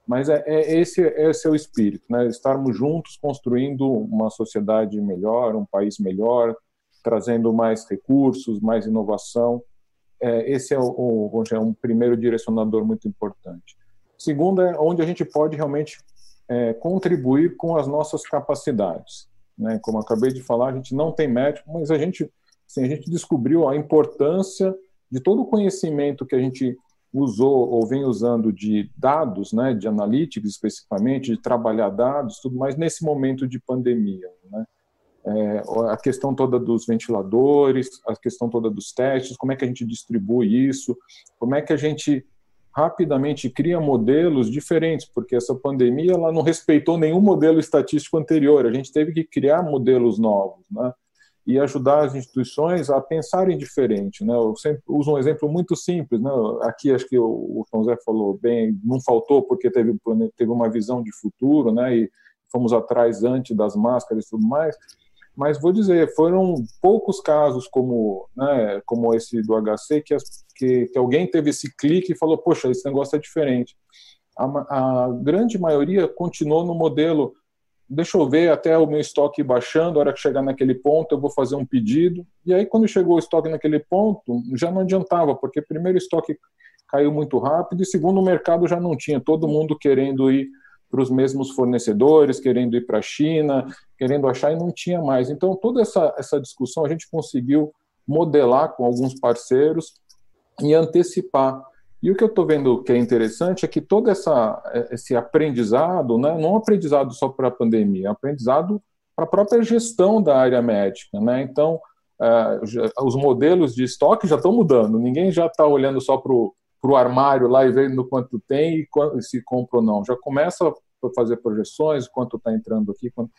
Mas é, é esse, esse é o espírito, né? Estarmos juntos construindo uma sociedade melhor, um país melhor, trazendo mais recursos, mais inovação. É, esse é, o, o, é um primeiro direcionador muito importante. Segundo é onde a gente pode realmente é, contribuir com as nossas capacidades. Né? Como acabei de falar, a gente não tem médico, mas a gente, assim, a gente descobriu a importância de todo o conhecimento que a gente usou ou vem usando de dados, né, de analytics especificamente, de trabalhar dados, tudo mais nesse momento de pandemia. Né? É, a questão toda dos ventiladores, a questão toda dos testes, como é que a gente distribui isso, como é que a gente rapidamente cria modelos diferentes, porque essa pandemia ela não respeitou nenhum modelo estatístico anterior. A gente teve que criar modelos novos, né? E ajudar as instituições a pensarem diferente, né? Eu sempre uso um exemplo muito simples, né? Aqui acho que o, Tom Zé falou bem, não faltou porque teve teve uma visão de futuro, né? E fomos atrás antes das máscaras e tudo mais mas vou dizer, foram poucos casos como, né, como esse do HC que, as, que, que, alguém teve esse clique e falou, poxa, esse negócio é diferente. A, a, grande maioria continuou no modelo, deixa eu ver até o meu estoque baixando, a hora que chegar naquele ponto eu vou fazer um pedido, e aí quando chegou o estoque naquele ponto, já não adiantava, porque primeiro o estoque caiu muito rápido, e segundo o mercado já não tinha, todo mundo querendo ir para os mesmos fornecedores, querendo ir para a China, querendo achar, e não tinha mais. Então, toda essa, essa discussão a gente conseguiu modelar com alguns parceiros e antecipar. E o que eu estou vendo que é interessante é que todo essa, esse aprendizado, né, não é aprendizado só para a pandemia, é aprendizado para a própria gestão da área médica. Né? Então, uh, os modelos de estoque já estão mudando, ninguém já está olhando só para o armário lá e vendo quanto tem e se compra ou não. Já começa a fazer projeções, quanto está entrando aqui. Quanto...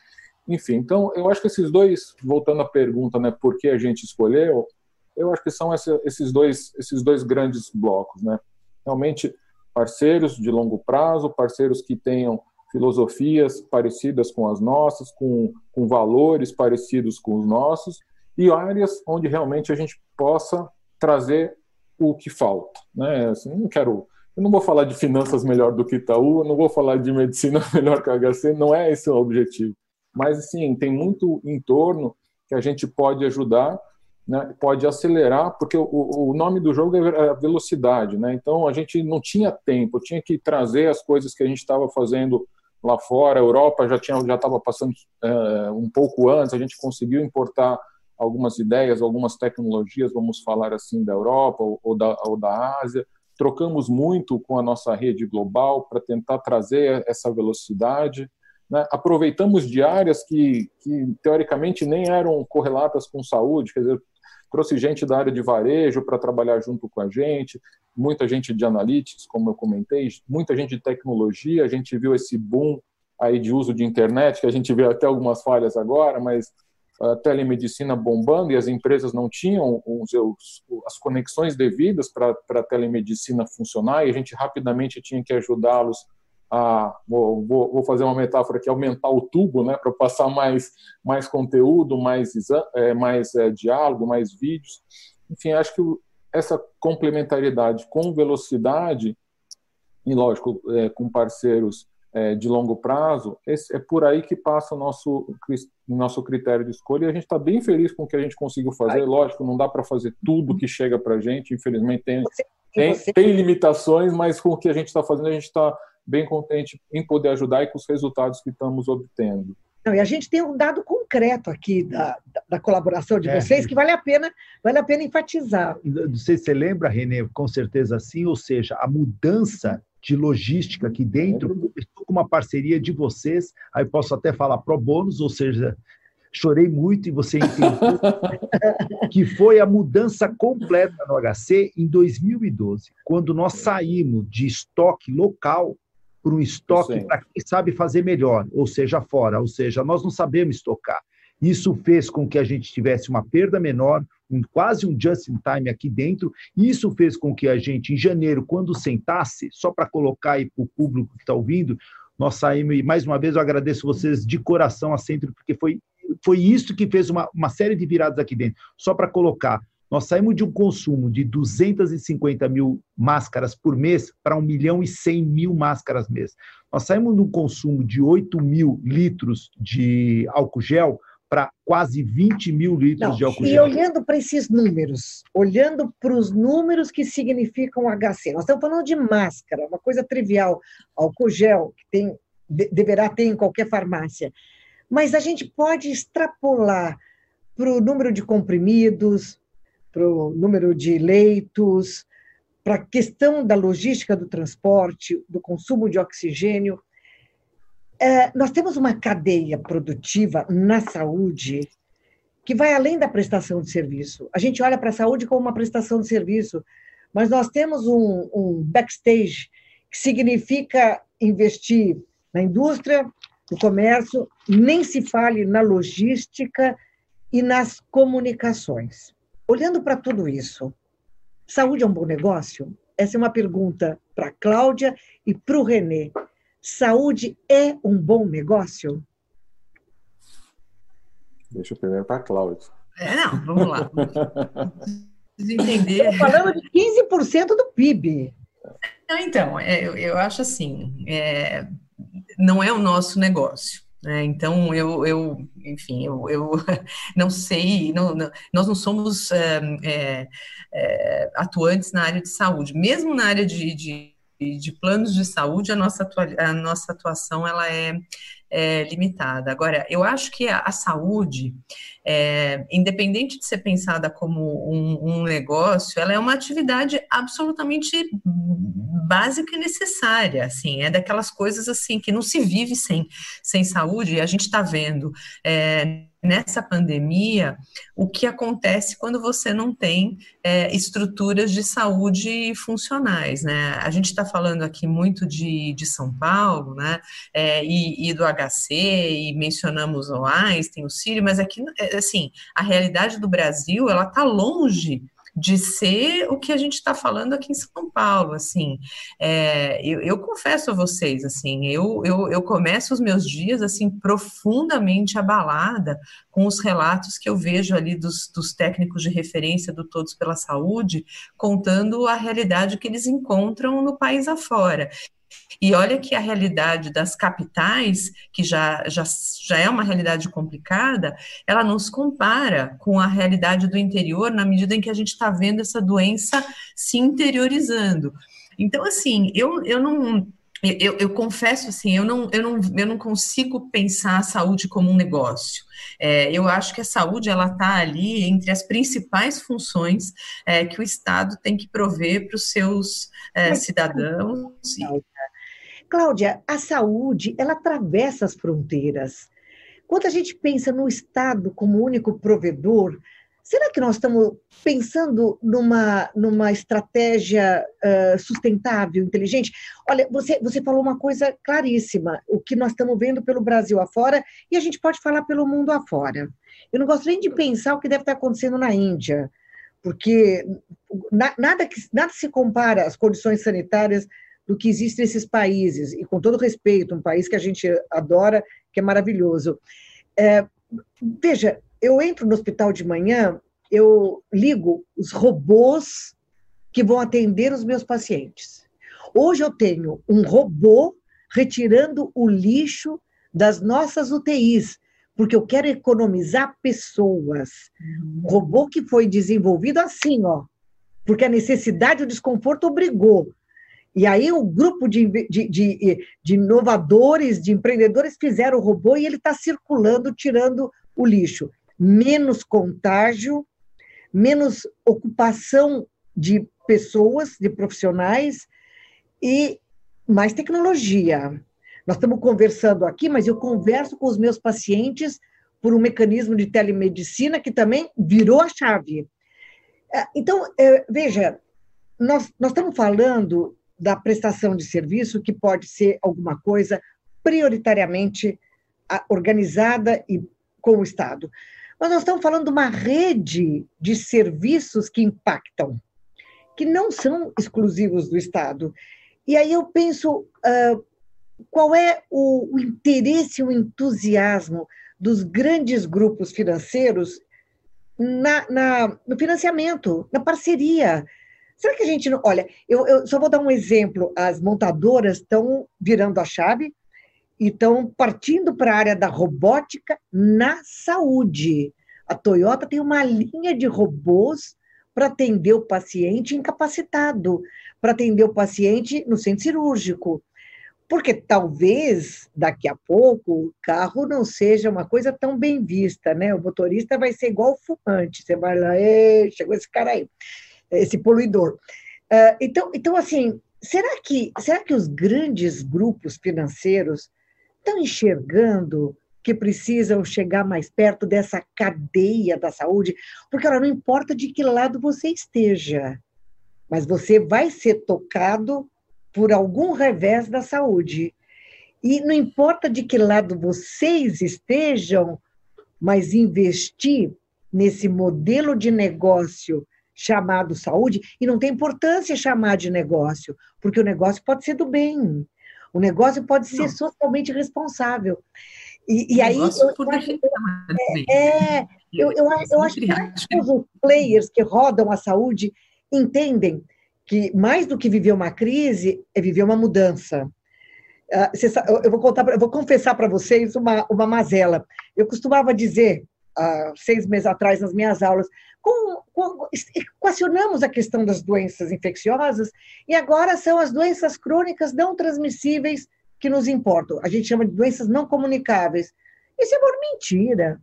Enfim, então eu acho que esses dois, voltando à pergunta, né, por que a gente escolheu, eu acho que são esses dois, esses dois grandes blocos, né? Realmente parceiros de longo prazo, parceiros que tenham filosofias parecidas com as nossas, com, com valores parecidos com os nossos, e áreas onde realmente a gente possa trazer o que falta. Né? Assim, não quero, eu não vou falar de finanças melhor do que Itaú, não vou falar de medicina melhor que a HC, não é esse o objetivo. Mas, assim, tem muito em torno que a gente pode ajudar, né? pode acelerar, porque o, o nome do jogo é a velocidade. Né? Então, a gente não tinha tempo, tinha que trazer as coisas que a gente estava fazendo lá fora, a Europa já tinha já estava passando é, um pouco antes, a gente conseguiu importar algumas ideias, algumas tecnologias, vamos falar assim, da Europa ou da, ou da Ásia. Trocamos muito com a nossa rede global para tentar trazer essa velocidade. Né? Aproveitamos de áreas que, que, teoricamente, nem eram correlatas com saúde, quer dizer, trouxe gente da área de varejo para trabalhar junto com a gente, muita gente de analytics, como eu comentei, muita gente de tecnologia, a gente viu esse boom aí de uso de internet, que a gente vê até algumas falhas agora, mas a telemedicina bombando e as empresas não tinham os, os, as conexões devidas para a telemedicina funcionar e a gente rapidamente tinha que ajudá-los a vou, vou, fazer uma metáfora aqui aumentar o tubo né para passar mais mais conteúdo mais é, mais é, diálogo mais vídeos enfim acho que essa complementaridade com velocidade e lógico é, com parceiros é, de longo prazo, esse, é por aí que passa o nosso, nosso critério de escolha. E a gente está bem feliz com o que a gente conseguiu fazer. Lógico, não dá para fazer tudo que chega para a gente, infelizmente tem, tem, tem, limitações, mas com o que a gente está fazendo, a gente está bem contente em poder ajudar e com os resultados que estamos obtendo. Não, e a gente tem um dado concreto aqui da, da colaboração de é, vocês que vale a pena vale a pena enfatizar. Não sei se você lembra, Renê, com certeza sim, ou seja, a mudança de logística aqui dentro, estou com uma parceria de vocês, aí posso até falar pro bônus, ou seja, chorei muito e você entendeu que foi a mudança completa no HC em 2012, quando nós saímos de estoque local para um estoque para quem sabe fazer melhor, ou seja, fora, ou seja, nós não sabemos estocar. Isso fez com que a gente tivesse uma perda menor, um, quase um just in time aqui dentro. Isso fez com que a gente, em janeiro, quando sentasse, só para colocar aí para o público que está ouvindo, nós saímos, e mais uma vez eu agradeço vocês de coração a Centro, porque foi, foi isso que fez uma, uma série de viradas aqui dentro. Só para colocar, Nós saímos de um consumo de 250 mil máscaras por mês para 1 milhão e 100 mil máscaras mês. Nós saímos de um consumo de 8 mil litros de álcool gel para quase 20 mil litros Não, de álcool e gel. E olhando para esses números, olhando para os números que significam HC, nós estamos falando de máscara, uma coisa trivial, álcool gel, que tem, de, deverá ter em qualquer farmácia. Mas a gente pode extrapolar para o número de comprimidos, para o número de leitos, para a questão da logística do transporte, do consumo de oxigênio. É, nós temos uma cadeia produtiva na saúde que vai além da prestação de serviço. A gente olha para a saúde como uma prestação de serviço, mas nós temos um, um backstage que significa investir na indústria, no comércio, nem se fale na logística e nas comunicações. Olhando para tudo isso, saúde é um bom negócio? Essa é uma pergunta para a Cláudia e para o Renê. Saúde é um bom negócio? Deixa eu primeiro para a Cláudia. É, não, vamos lá. Entender. Estou falando de 15% do PIB. então, é, eu, eu, acho assim, é, não é o nosso negócio. Né? Então, eu, eu, enfim, eu, eu não sei, não, não, nós não somos é, é, atuantes na área de saúde, mesmo na área de, de, de planos de saúde, a nossa, atua, a nossa atuação ela é, é, limitada. Agora, eu acho que a, a saúde, é, independente de ser pensada como um, um, negócio, ela é uma atividade absolutamente básica e necessária, assim, é daquelas coisas assim que não se vive sem, sem saúde, e a gente está vendo é, nessa pandemia o que acontece quando você não tem é, estruturas de saúde funcionais, né? A gente está falando aqui muito de, de São Paulo, né? É, e, e, do HC, e mencionamos o Einstein, o Sírio, mas aqui, é, assim, a realidade do Brasil, ela está longe de ser o que a gente está falando aqui em São Paulo, assim, é, eu, eu, confesso a vocês, assim, eu, eu, eu começo os meus dias, assim, profundamente abalada com os relatos que eu vejo ali dos, dos técnicos de referência do Todos pela Saúde, contando a realidade que eles encontram no país afora. E olha que a realidade das capitais, que já, já, já é uma realidade complicada, ela não se compara com a realidade do interior na medida em que a gente está vendo essa doença se interiorizando. Então, assim, eu, eu não. Eu, eu, confesso assim, eu não, eu, não, eu não consigo pensar a saúde como um negócio. É, eu acho que a saúde ela está ali entre as principais funções é, que o Estado tem que prover para os seus é, cidadãos. Cláudia, a saúde, ela atravessa as fronteiras. Quando a gente pensa no Estado como único provedor, será que nós estamos pensando numa, numa estratégia uh, sustentável, inteligente? Olha, você, você falou uma coisa claríssima, o que nós estamos vendo pelo Brasil afora, e a gente pode falar pelo mundo afora. Eu não gosto nem de pensar o que deve estar acontecendo na Índia, porque na, nada, que, nada se compara às condições sanitárias do que existe nesses países, e com todo respeito, um país que a gente adora, que é maravilhoso. É, veja, eu entro no hospital de manhã, eu ligo os robôs que vão atender os meus pacientes. Hoje eu tenho um robô retirando o lixo das nossas UTIs, porque eu quero economizar pessoas. Um robô que foi desenvolvido assim, ó, porque a necessidade o desconforto obrigou. E aí o grupo de, de, de, de inovadores, de empreendedores fizeram o robô e ele está circulando, tirando o lixo. Menos contágio, menos ocupação de pessoas, de profissionais e mais tecnologia. Nós estamos conversando aqui, mas eu converso com os meus pacientes por um mecanismo de telemedicina que também virou a chave. É, então, é, veja, nós, nós estamos falando da prestação de serviço, que pode ser alguma coisa prioritariamente organizada e com o Estado. Mas nós estamos falando de uma rede de serviços que impactam, que não são exclusivos do Estado. E aí eu penso uh, qual é o, o interesse, o entusiasmo dos grandes grupos financeiros na, na, no financiamento, na parceria. Será que a gente não. Olha, eu, eu só vou dar um exemplo. As montadoras estão virando a chave e estão partindo para a área da robótica na saúde. A Toyota tem uma linha de robôs para atender o paciente incapacitado, para atender o paciente no centro cirúrgico. Porque talvez daqui a pouco o carro não seja uma coisa tão bem vista, né? O motorista vai ser igual o fumante. Você vai lá, chegou esse cara aí, esse poluidor. Uh, então, então, assim, será que, será que os grandes grupos financeiros estão enxergando que precisam chegar mais perto dessa cadeia da saúde? Porque ela não importa de que lado você esteja, mas você vai ser tocado por algum revés da saúde. E não importa de que lado vocês estejam, mas investir nesse modelo de negócio chamado saúde, e não tem importância chamar de negócio, porque o negócio pode ser do bem, o negócio pode ser não. socialmente responsável. E, e aí, eu, eu acho, é, é, eu, eu, eu acho que os players que rodam a saúde entendem que mais do que viver uma crise é viver uma mudança. Uh, eu vou contar, eu vou confessar para vocês uma, uma mazela. Eu costumava dizer, uh, seis meses atrás, nas minhas aulas, com, com, equacionamos a questão das doenças infecciosas e agora são as doenças crônicas não transmissíveis que nos importam. A gente chama de doenças não comunicáveis. Isso é uma mentira.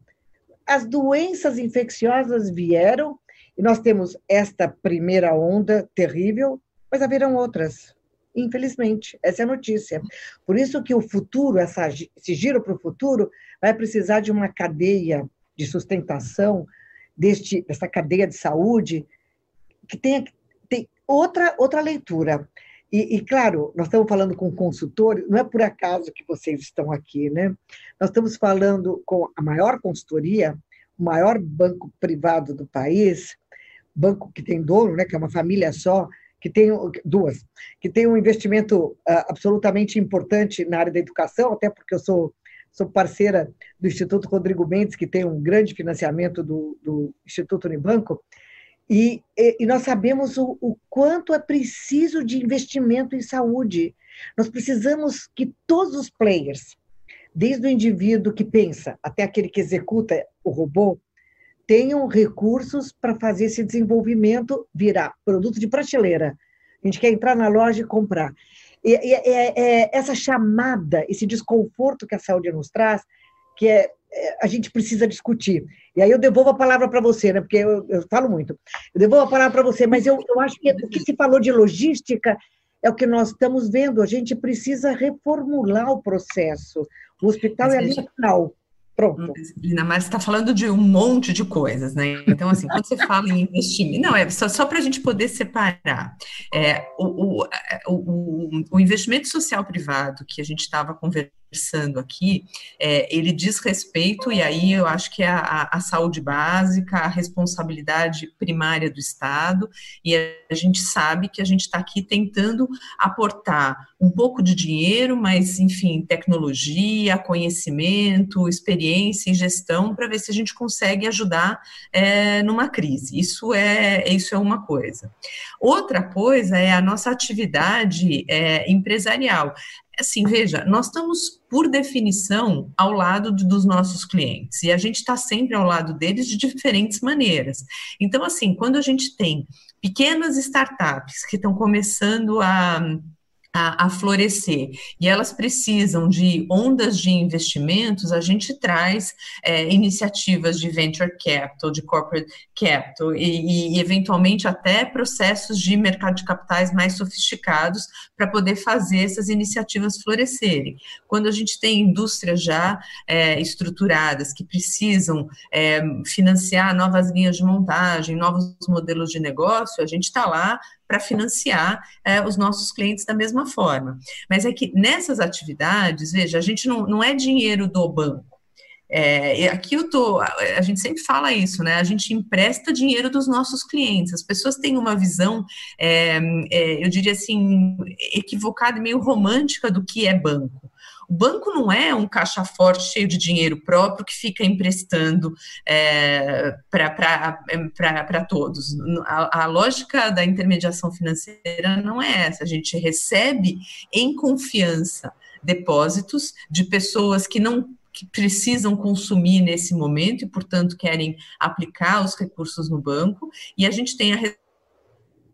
As doenças infecciosas vieram e nós temos esta primeira onda terrível, mas haverão outras. Infelizmente, essa é a notícia. Por isso que o futuro, essa, esse giro para o futuro, vai precisar de uma cadeia de sustentação deste, dessa cadeia de saúde que tenha tem outra, outra leitura. E, e, claro, nós estamos falando com consultores, não é por acaso que vocês estão aqui, né? Nós estamos falando com a maior consultoria, o maior banco privado do país, banco que tem dono, né, que é uma família só, que tem duas, que tem um investimento uh, absolutamente importante na área da educação, até porque eu sou, sou parceira do Instituto Rodrigo Mendes, que tem um grande financiamento do, do Instituto Unibanco, e, e, nós sabemos o, o quanto é preciso de investimento em saúde. Nós precisamos que todos os players, desde o indivíduo que pensa até aquele que executa o robô, tenham recursos para fazer esse desenvolvimento virar produto de prateleira. A gente quer entrar na loja e comprar. E, e, é, é, essa chamada, esse desconforto que a saúde nos traz, que é, é a gente precisa discutir. E aí eu devolvo a palavra para você, né? Porque eu, eu, falo muito. Eu devolvo a palavra para você, mas eu, eu acho que o que se falou de logística é o que nós estamos vendo. A gente precisa reformular o processo. O hospital é ali no final. Pronto. Lina, mas está falando de um monte de coisas, né? Então, assim, quando você fala em investimento, não, é só, só para a gente poder separar. É, o, o, o, o investimento social privado que a gente estava conversando conversando aqui, é, ele diz respeito, e aí eu acho que é a, a, saúde básica, a responsabilidade primária do Estado, e a gente sabe que a gente está aqui tentando aportar um pouco de dinheiro, mas, enfim, tecnologia, conhecimento, experiência e gestão, para ver se a gente consegue ajudar é, numa crise. Isso é, isso é uma coisa. Outra coisa é a nossa atividade é, empresarial assim, veja, nós estamos, por definição, ao lado de, dos nossos clientes, e a gente está sempre ao lado deles de diferentes maneiras. Então, assim, quando a gente tem pequenas startups que estão começando a a, a, florescer e elas precisam de ondas de investimentos, a gente traz é, iniciativas de venture capital, de corporate capital e, e, eventualmente até processos de mercado de capitais mais sofisticados para poder fazer essas iniciativas florescerem. Quando a gente tem indústrias já é, estruturadas que precisam é, financiar novas linhas de montagem, novos modelos de negócio, a gente está lá para financiar é, os nossos clientes da mesma forma. Mas é que nessas atividades, veja, a gente não, não é dinheiro do banco. É, aqui eu tô, a gente sempre fala isso, né? A gente empresta dinheiro dos nossos clientes. As pessoas têm uma visão, é, é, eu diria assim, equivocada, meio romântica do que é banco. O banco não é um caixa forte cheio de dinheiro próprio que fica emprestando é, para todos. A, a lógica da intermediação financeira não é essa. A gente recebe em confiança depósitos de pessoas que não que precisam consumir nesse momento e, portanto, querem aplicar os recursos no banco, e a gente tem a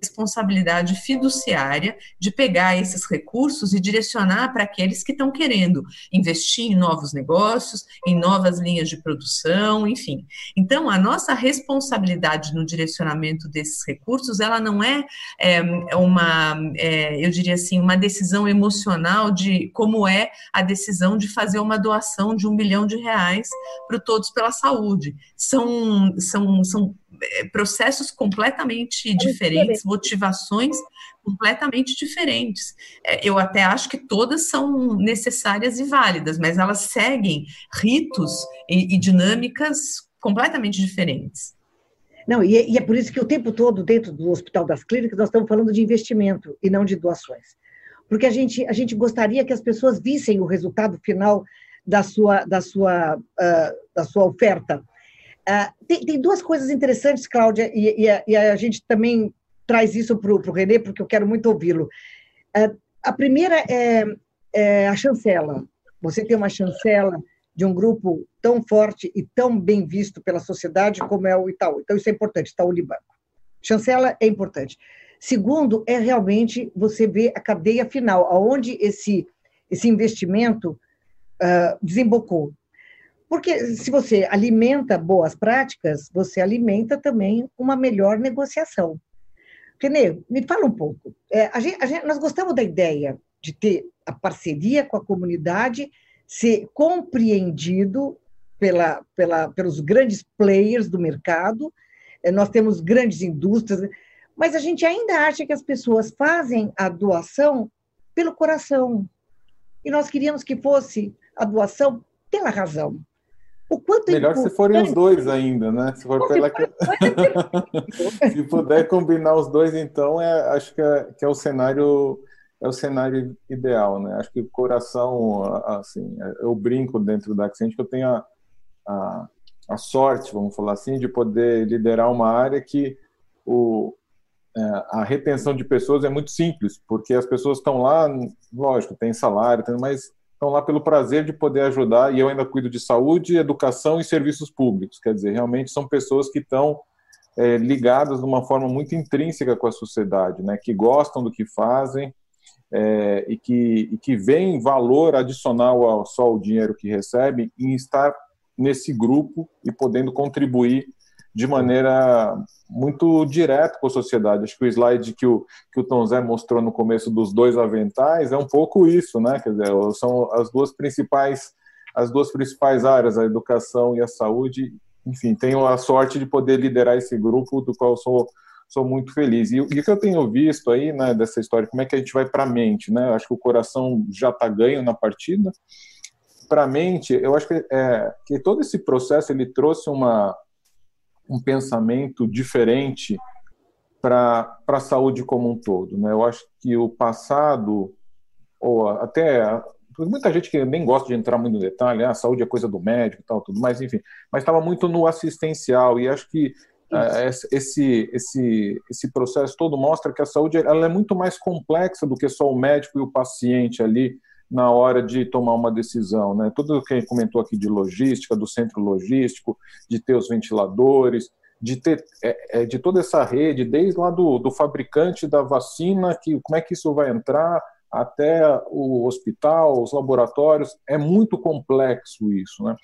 responsabilidade fiduciária de pegar esses recursos e direcionar para aqueles que estão querendo investir em novos negócios, em novas linhas de produção, enfim. Então, a nossa responsabilidade no direcionamento desses recursos, ela não é, é uma, é, eu diria assim, uma decisão emocional de como é a decisão de fazer uma doação de um bilhão de reais para Todos pela Saúde. São, são, são processos completamente diferentes, motivações completamente diferentes. É, eu até acho que todas são necessárias e válidas, mas elas seguem ritos e, e dinâmicas completamente diferentes. Não, e é, e é, por isso que o tempo todo, dentro do Hospital das Clínicas, nós estamos falando de investimento e não de doações. Porque a gente, a gente gostaria que as pessoas vissem o resultado final da sua, da sua, uh, da sua oferta. Uh, tem, tem, duas coisas interessantes, Cláudia, e, e, a, e a, gente também traz isso para o Renê, porque eu quero muito ouvi-lo. Uh, a primeira é, é, a chancela. Você tem uma chancela de um grupo tão forte e tão bem visto pela sociedade como é o Itaú. Então, isso é importante, Itaú Unibanco. Chancela é importante. Segundo, é realmente você ver a cadeia final, aonde esse, esse investimento uh, desembocou. Porque se você alimenta boas práticas, você alimenta também uma melhor negociação. Renê, me fala um pouco. É, a gente, a gente, nós gostamos da ideia de ter a parceria com a comunidade, ser compreendido pela, pela, pelos grandes players do mercado. É, nós temos grandes indústrias, mas a gente ainda acha que as pessoas fazem a doação pelo coração. E nós queríamos que fosse a doação pela razão. O quanto é Melhor se forem os dois ainda, né? Se for pela se puder combinar os dois, então é, acho que é, que é o cenário é o cenário ideal, né? Acho que o coração, assim, eu brinco dentro da Accent que eu tenho a, a, a, sorte, vamos falar assim, de poder liderar uma área que o, é, a retenção de pessoas é muito simples, porque as pessoas estão lá, lógico, tem salário, mas estão lá pelo prazer de poder ajudar, e eu ainda cuido de saúde, educação e serviços públicos. Quer dizer, realmente são pessoas que estão é, ligadas de uma forma muito intrínseca com a sociedade, né, que gostam do que fazem é, e, que, e que veem valor adicional ao só o dinheiro que recebem em estar nesse grupo e podendo contribuir de maneira muito direta com a sociedade. Acho que o slide que o, que o Tom Zé mostrou no começo dos dois aventais é um pouco isso, né? Quer dizer, são as duas principais as duas principais áreas, a educação e a saúde. Enfim, tenho a sorte de poder liderar esse grupo, do qual sou sou muito feliz. E, e o que eu tenho visto aí, né, dessa história, como é que a gente vai para a mente, né? Acho que o coração já está ganho na partida. Para a mente, eu acho que, é, que todo esse processo ele trouxe uma um pensamento diferente para a saúde como um todo. Né? Eu acho que o passado, ou até muita gente que nem gosta de entrar muito no detalhe, ah, a saúde é coisa do médico e tal, tudo mais, enfim, mas estava muito no assistencial e acho que uh, esse, esse, esse processo todo mostra que a saúde ela é muito mais complexa do que só o médico e o paciente ali na hora de tomar uma decisão, né? Tudo o que a gente comentou aqui de logística, do centro logístico, de ter os ventiladores, de ter é, é, de toda essa rede, desde lá do, do fabricante da vacina, que como é que isso vai entrar até o hospital, os laboratórios, é muito complexo isso, né?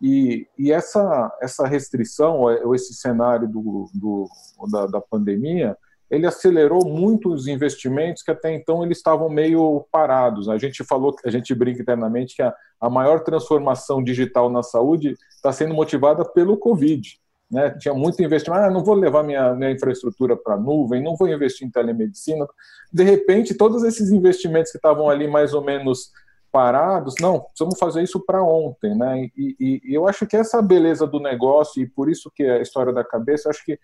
E, e essa, essa restrição, ou esse cenário do, do da, da pandemia, ele acelerou muito os investimentos que até então eles estavam meio parados. A gente falou, a gente brinca internamente que a, a maior transformação digital na saúde está sendo motivada pelo Covid. Né? Tinha muito investimento, ah, não vou levar minha, minha infraestrutura para a nuvem, não vou investir em telemedicina. De repente, todos esses investimentos que estavam ali mais ou menos parados, não, precisamos fazer isso para ontem, né? E, e, e, eu acho que essa beleza do negócio, e por isso que é a história da cabeça, acho que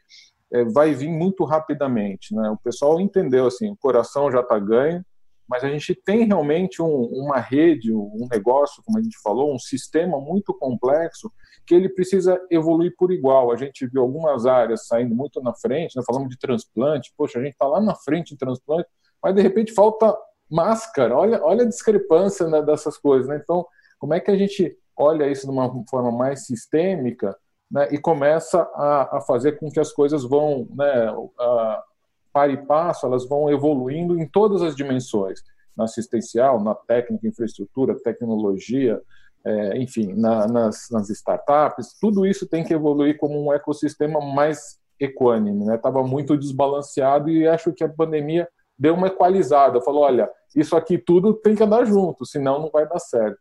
é, vai vir muito rapidamente. Né? O pessoal entendeu assim, o coração já está ganho, mas a gente tem realmente um, uma rede, um negócio, como a gente falou, um sistema muito complexo que ele precisa evoluir por igual. A gente viu algumas áreas saindo muito na frente, né? falamos de transplante, poxa, a gente está lá na frente em transplante, mas de repente falta máscara. Olha, olha a discrepância né, dessas coisas. Né? Então, como é que a gente olha isso de uma forma mais sistêmica né, e começa a, a, fazer com que as coisas vão, né, a, para e passo, elas vão evoluindo em todas as dimensões, na assistencial, na técnica, infraestrutura, tecnologia, é, enfim, na, nas, nas, startups, tudo isso tem que evoluir como um ecossistema mais equânime, né? Estava muito desbalanceado e acho que a pandemia deu uma equalizada, falou, olha, isso aqui tudo tem que andar junto, senão não vai dar certo.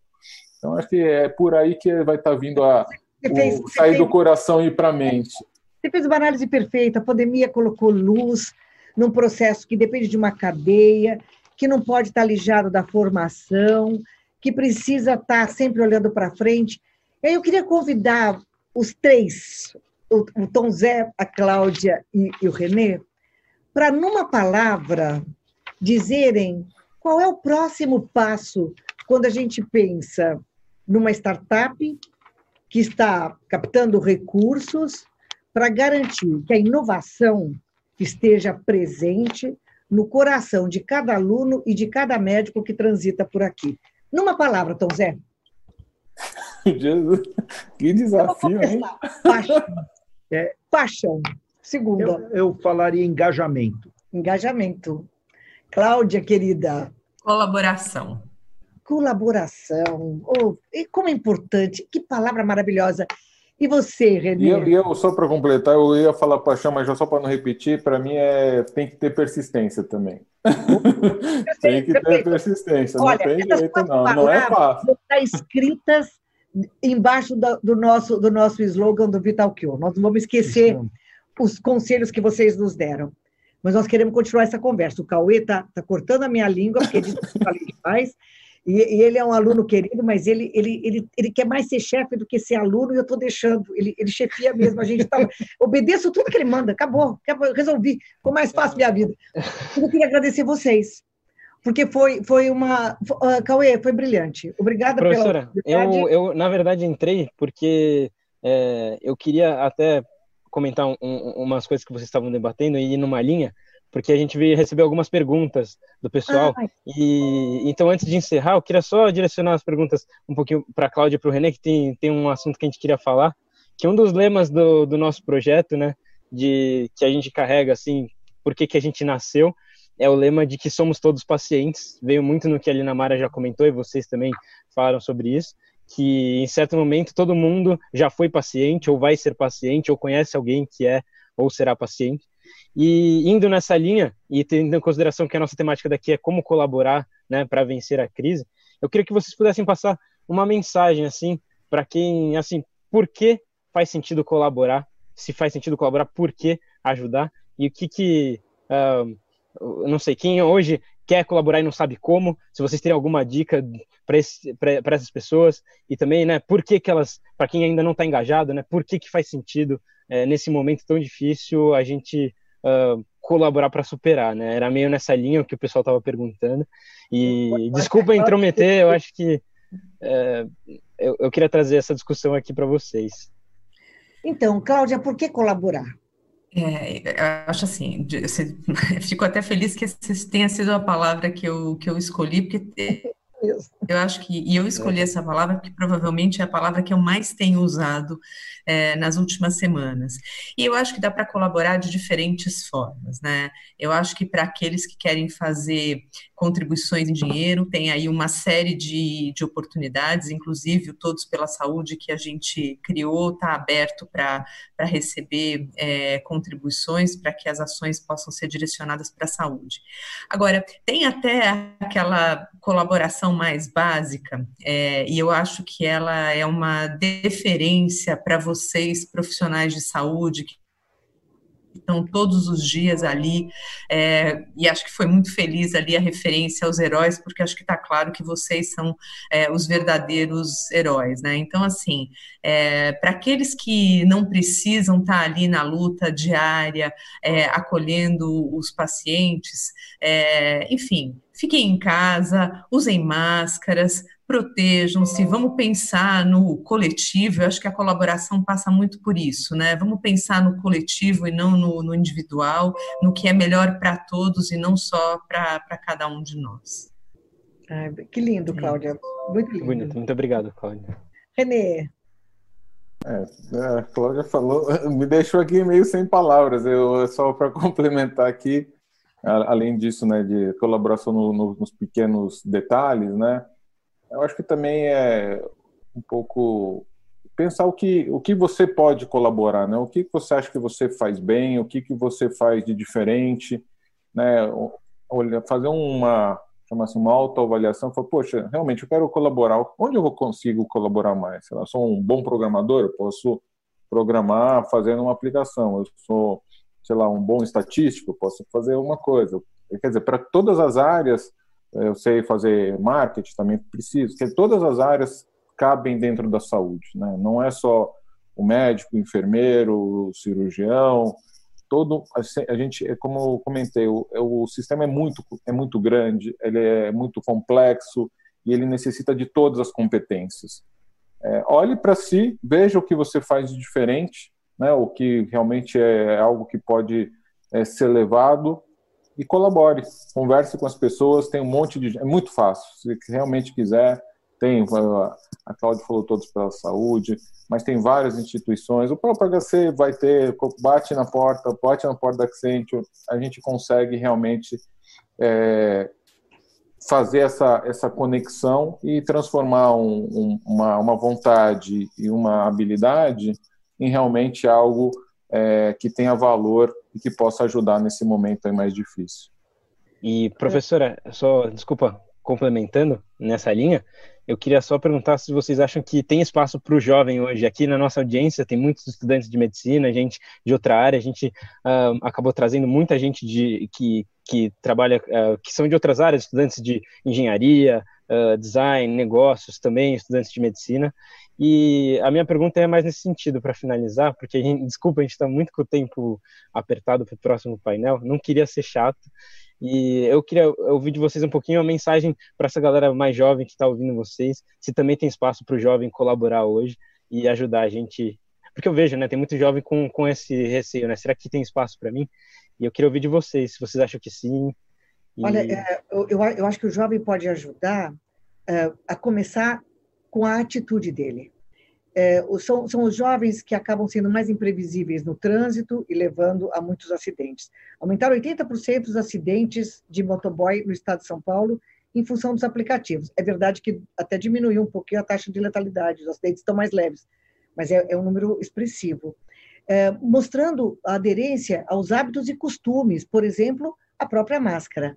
Então acho que é por aí que vai estar tá vindo a fez, o, sair fez, do coração e ir para a mente. Você fez uma análise perfeita, a pandemia colocou luz num processo que depende de uma cadeia, que não pode estar lijado da formação, que precisa estar sempre olhando para frente. Eu queria convidar os três, o, o Tom Zé, a Cláudia e, e o Renê, para, numa palavra, dizerem qual é o próximo passo quando a gente pensa numa startup que está captando recursos para garantir que a inovação esteja presente no coração de cada aluno e de cada médico que transita por aqui. Numa palavra, Tom Zé. Jesus, que desafio, hein? Paixão. É, paixão. Segunda. Eu, eu falaria engajamento. Engajamento. Cláudia, querida. Colaboração. Colaboração. Oh, e como é importante, que palavra maravilhosa. E você, Renê? E eu, eu só para completar, eu ia falar paixão, mas já só para não repetir, para mim é tem que ter persistência também. tem que ter persistência, Olha, não tem jeito não, não é fácil. Estão escritas embaixo do, do, nosso, do nosso slogan do Vital Cure. Nós não vamos esquecer os conselhos que vocês nos deram. Mas nós queremos continuar essa conversa. O Cauê está tá cortando a minha língua, porque ele falei demais. E, e, ele é um aluno querido, mas ele, ele, ele, ele quer mais ser chefe do que ser aluno, e eu estou deixando. Ele, ele chefia mesmo. A gente tá, obedeço tudo que ele manda. Acabou, acabou, resolvi. Ficou mais fácil minha vida. Eu queria agradecer vocês, porque foi, foi uma. Uh, Cauê, foi brilhante. Obrigada Professora, pela eu, eu, na verdade, entrei porque é, eu queria até comentar um, um, umas coisas que vocês estavam debatendo e ir numa linha porque a gente veio receber algumas perguntas do pessoal. Ah, e então, antes de encerrar, eu queria só direcionar as perguntas um pouquinho para a Cláudia e para o René, que tem, tem um assunto que a gente queria falar, que um dos lemas do, do nosso projeto, né, de que a gente carrega assim, por que, que a gente nasceu, é o lema de que somos todos pacientes. Veio muito no que a Lina Mara já comentou e vocês também falaram sobre isso, que em certo momento todo mundo já foi paciente ou vai ser paciente ou conhece alguém que é ou será paciente. E indo nessa linha, e tendo em consideração que a nossa temática daqui é como colaborar né, para vencer a crise, eu queria que vocês pudessem passar uma mensagem assim para quem, assim, por que faz sentido colaborar, se faz sentido colaborar, por que ajudar, e o que que, uh, não sei, quem hoje quer colaborar e não sabe como, se vocês têm alguma dica para essas pessoas, e também, né, por que que elas, para quem ainda não está engajado, né, por que que faz sentido, é, nesse momento tão difícil, a gente uh, colaborar para superar, né? Era meio nessa linha o que o pessoal estava perguntando. E desculpa intrometer, eu acho que uh, eu, eu queria trazer essa discussão aqui para vocês. Então, Cláudia, por que colaborar? É, eu acho assim, fico até feliz que tenha sido a palavra que eu, que eu escolhi, porque eu acho que, e eu escolhi essa palavra porque provavelmente é a palavra que eu mais tenho usado é, nas últimas semanas. E eu acho que dá para colaborar de diferentes formas, né? Eu acho que para aqueles que querem fazer contribuições em dinheiro, tem aí uma série de, de oportunidades, inclusive o Todos pela Saúde que a gente criou, está aberto para receber é, contribuições para que as ações possam ser direcionadas para a saúde. Agora, tem até aquela colaboração mais básica, é, e eu acho que ela é uma deferência para vocês, profissionais de saúde, que estão todos os dias ali, é, e acho que foi muito feliz ali a referência aos heróis, porque acho que está claro que vocês são é, os verdadeiros heróis, né? Então, assim, é, para aqueles que não precisam estar tá ali na luta diária, é, acolhendo os pacientes, é, enfim, fiquem em casa, usem máscaras, protejam-se, vamos pensar no coletivo. Eu acho que a colaboração passa muito por isso, né? Vamos pensar no coletivo e não no, no individual, no que é melhor para todos e não só para cada um de nós. Ai, que lindo, Cláudia. Muito lindo. Bonito. Muito obrigado, Cláudia. Renê. É, a Cláudia falou, me deixou aqui meio sem palavras. Eu só para complementar aqui, além disso, né, de colaboração no, no, nos pequenos detalhes, né? Eu acho que também é um pouco pensar o que o que você pode colaborar, né? O que você acha que você faz bem, o que que você faz de diferente, né? Olha, fazer uma assim, uma autoavaliação, falar, poxa, realmente eu quero colaborar, onde eu consigo colaborar mais? Eu sou um bom programador, eu posso programar fazendo uma aplicação, eu sou, sei lá, um bom estatístico, posso fazer uma coisa. Quer dizer, para todas as áreas, eu sei fazer marketing, também preciso, que todas as áreas cabem dentro da saúde, né? Não é só o médico, o enfermeiro, o cirurgião, todo a gente, é como eu comentei, o, o sistema é muito é muito grande, ele é muito complexo e ele necessita de todas as competências. É, olhe para si, veja o que você faz de diferente, né? O que realmente é algo que pode é, ser levado e colabore, converse com as pessoas. Tem um monte de é muito fácil. Se realmente quiser, tem a Cláudia falou todos pela saúde, mas tem várias instituições. O próprio HC vai ter, bate na porta, bate na porta da Accenture, a gente consegue realmente é, fazer essa, essa conexão e transformar um, um, uma, uma vontade e uma habilidade em realmente algo é, que tenha valor e que possa ajudar nesse momento mais difícil. E professora, só desculpa complementando nessa linha, eu queria só perguntar se vocês acham que tem espaço para o jovem hoje. Aqui na nossa audiência tem muitos estudantes de medicina, gente de outra área, a gente uh, acabou trazendo muita gente de, que, que trabalha, uh, que são de outras áreas, estudantes de engenharia, uh, design, negócios também, estudantes de medicina. E a minha pergunta é mais nesse sentido, para finalizar, porque, a gente, desculpa, a gente está muito com o tempo apertado para o próximo painel, não queria ser chato. E eu queria ouvir de vocês um pouquinho a mensagem para essa galera mais jovem que está ouvindo vocês, se também tem espaço para o jovem colaborar hoje e ajudar a gente. Porque eu vejo, né, tem muito jovem com, com esse receio, né? Será que tem espaço para mim? E eu queria ouvir de vocês, se vocês acham que sim. E... Olha, é, eu, acho que o jovem pode ajudar é, a começar com a atitude dele é, são, os jovens que acabam sendo mais imprevisíveis no trânsito e levando a muitos acidentes. Aumentaram 80% os acidentes de motoboy no estado de São Paulo em função dos aplicativos. É verdade que até diminuiu um pouquinho a taxa de letalidade, os acidentes estão mais leves, mas é um número expressivo. É, mostrando a aderência aos hábitos e costumes, por exemplo, a própria máscara.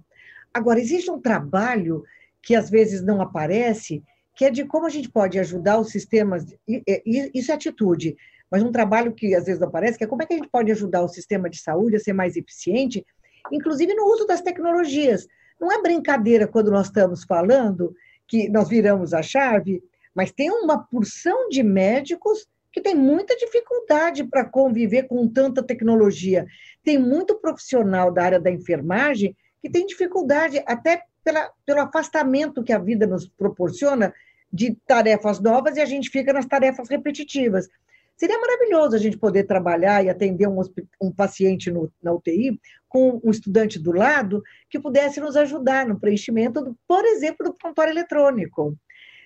Agora, existe um trabalho que às vezes não aparece, que é de como a gente pode ajudar os sistemas, isso é atitude, mas um trabalho que às vezes não aparece, que é como é que a gente pode ajudar o sistema de saúde a ser mais eficiente, inclusive no uso das tecnologias. Não é brincadeira quando nós estamos falando que nós viramos a chave, mas tem uma porção de médicos que tem muita dificuldade para conviver com tanta tecnologia. Tem muito profissional da área da enfermagem que tem dificuldade, até pela, pelo afastamento que a vida nos proporciona de tarefas novas e a gente fica nas tarefas repetitivas. Seria maravilhoso a gente poder trabalhar e atender um, um paciente no, na UTI com um estudante do lado que pudesse nos ajudar no preenchimento, do, por exemplo, do prontuário eletrônico.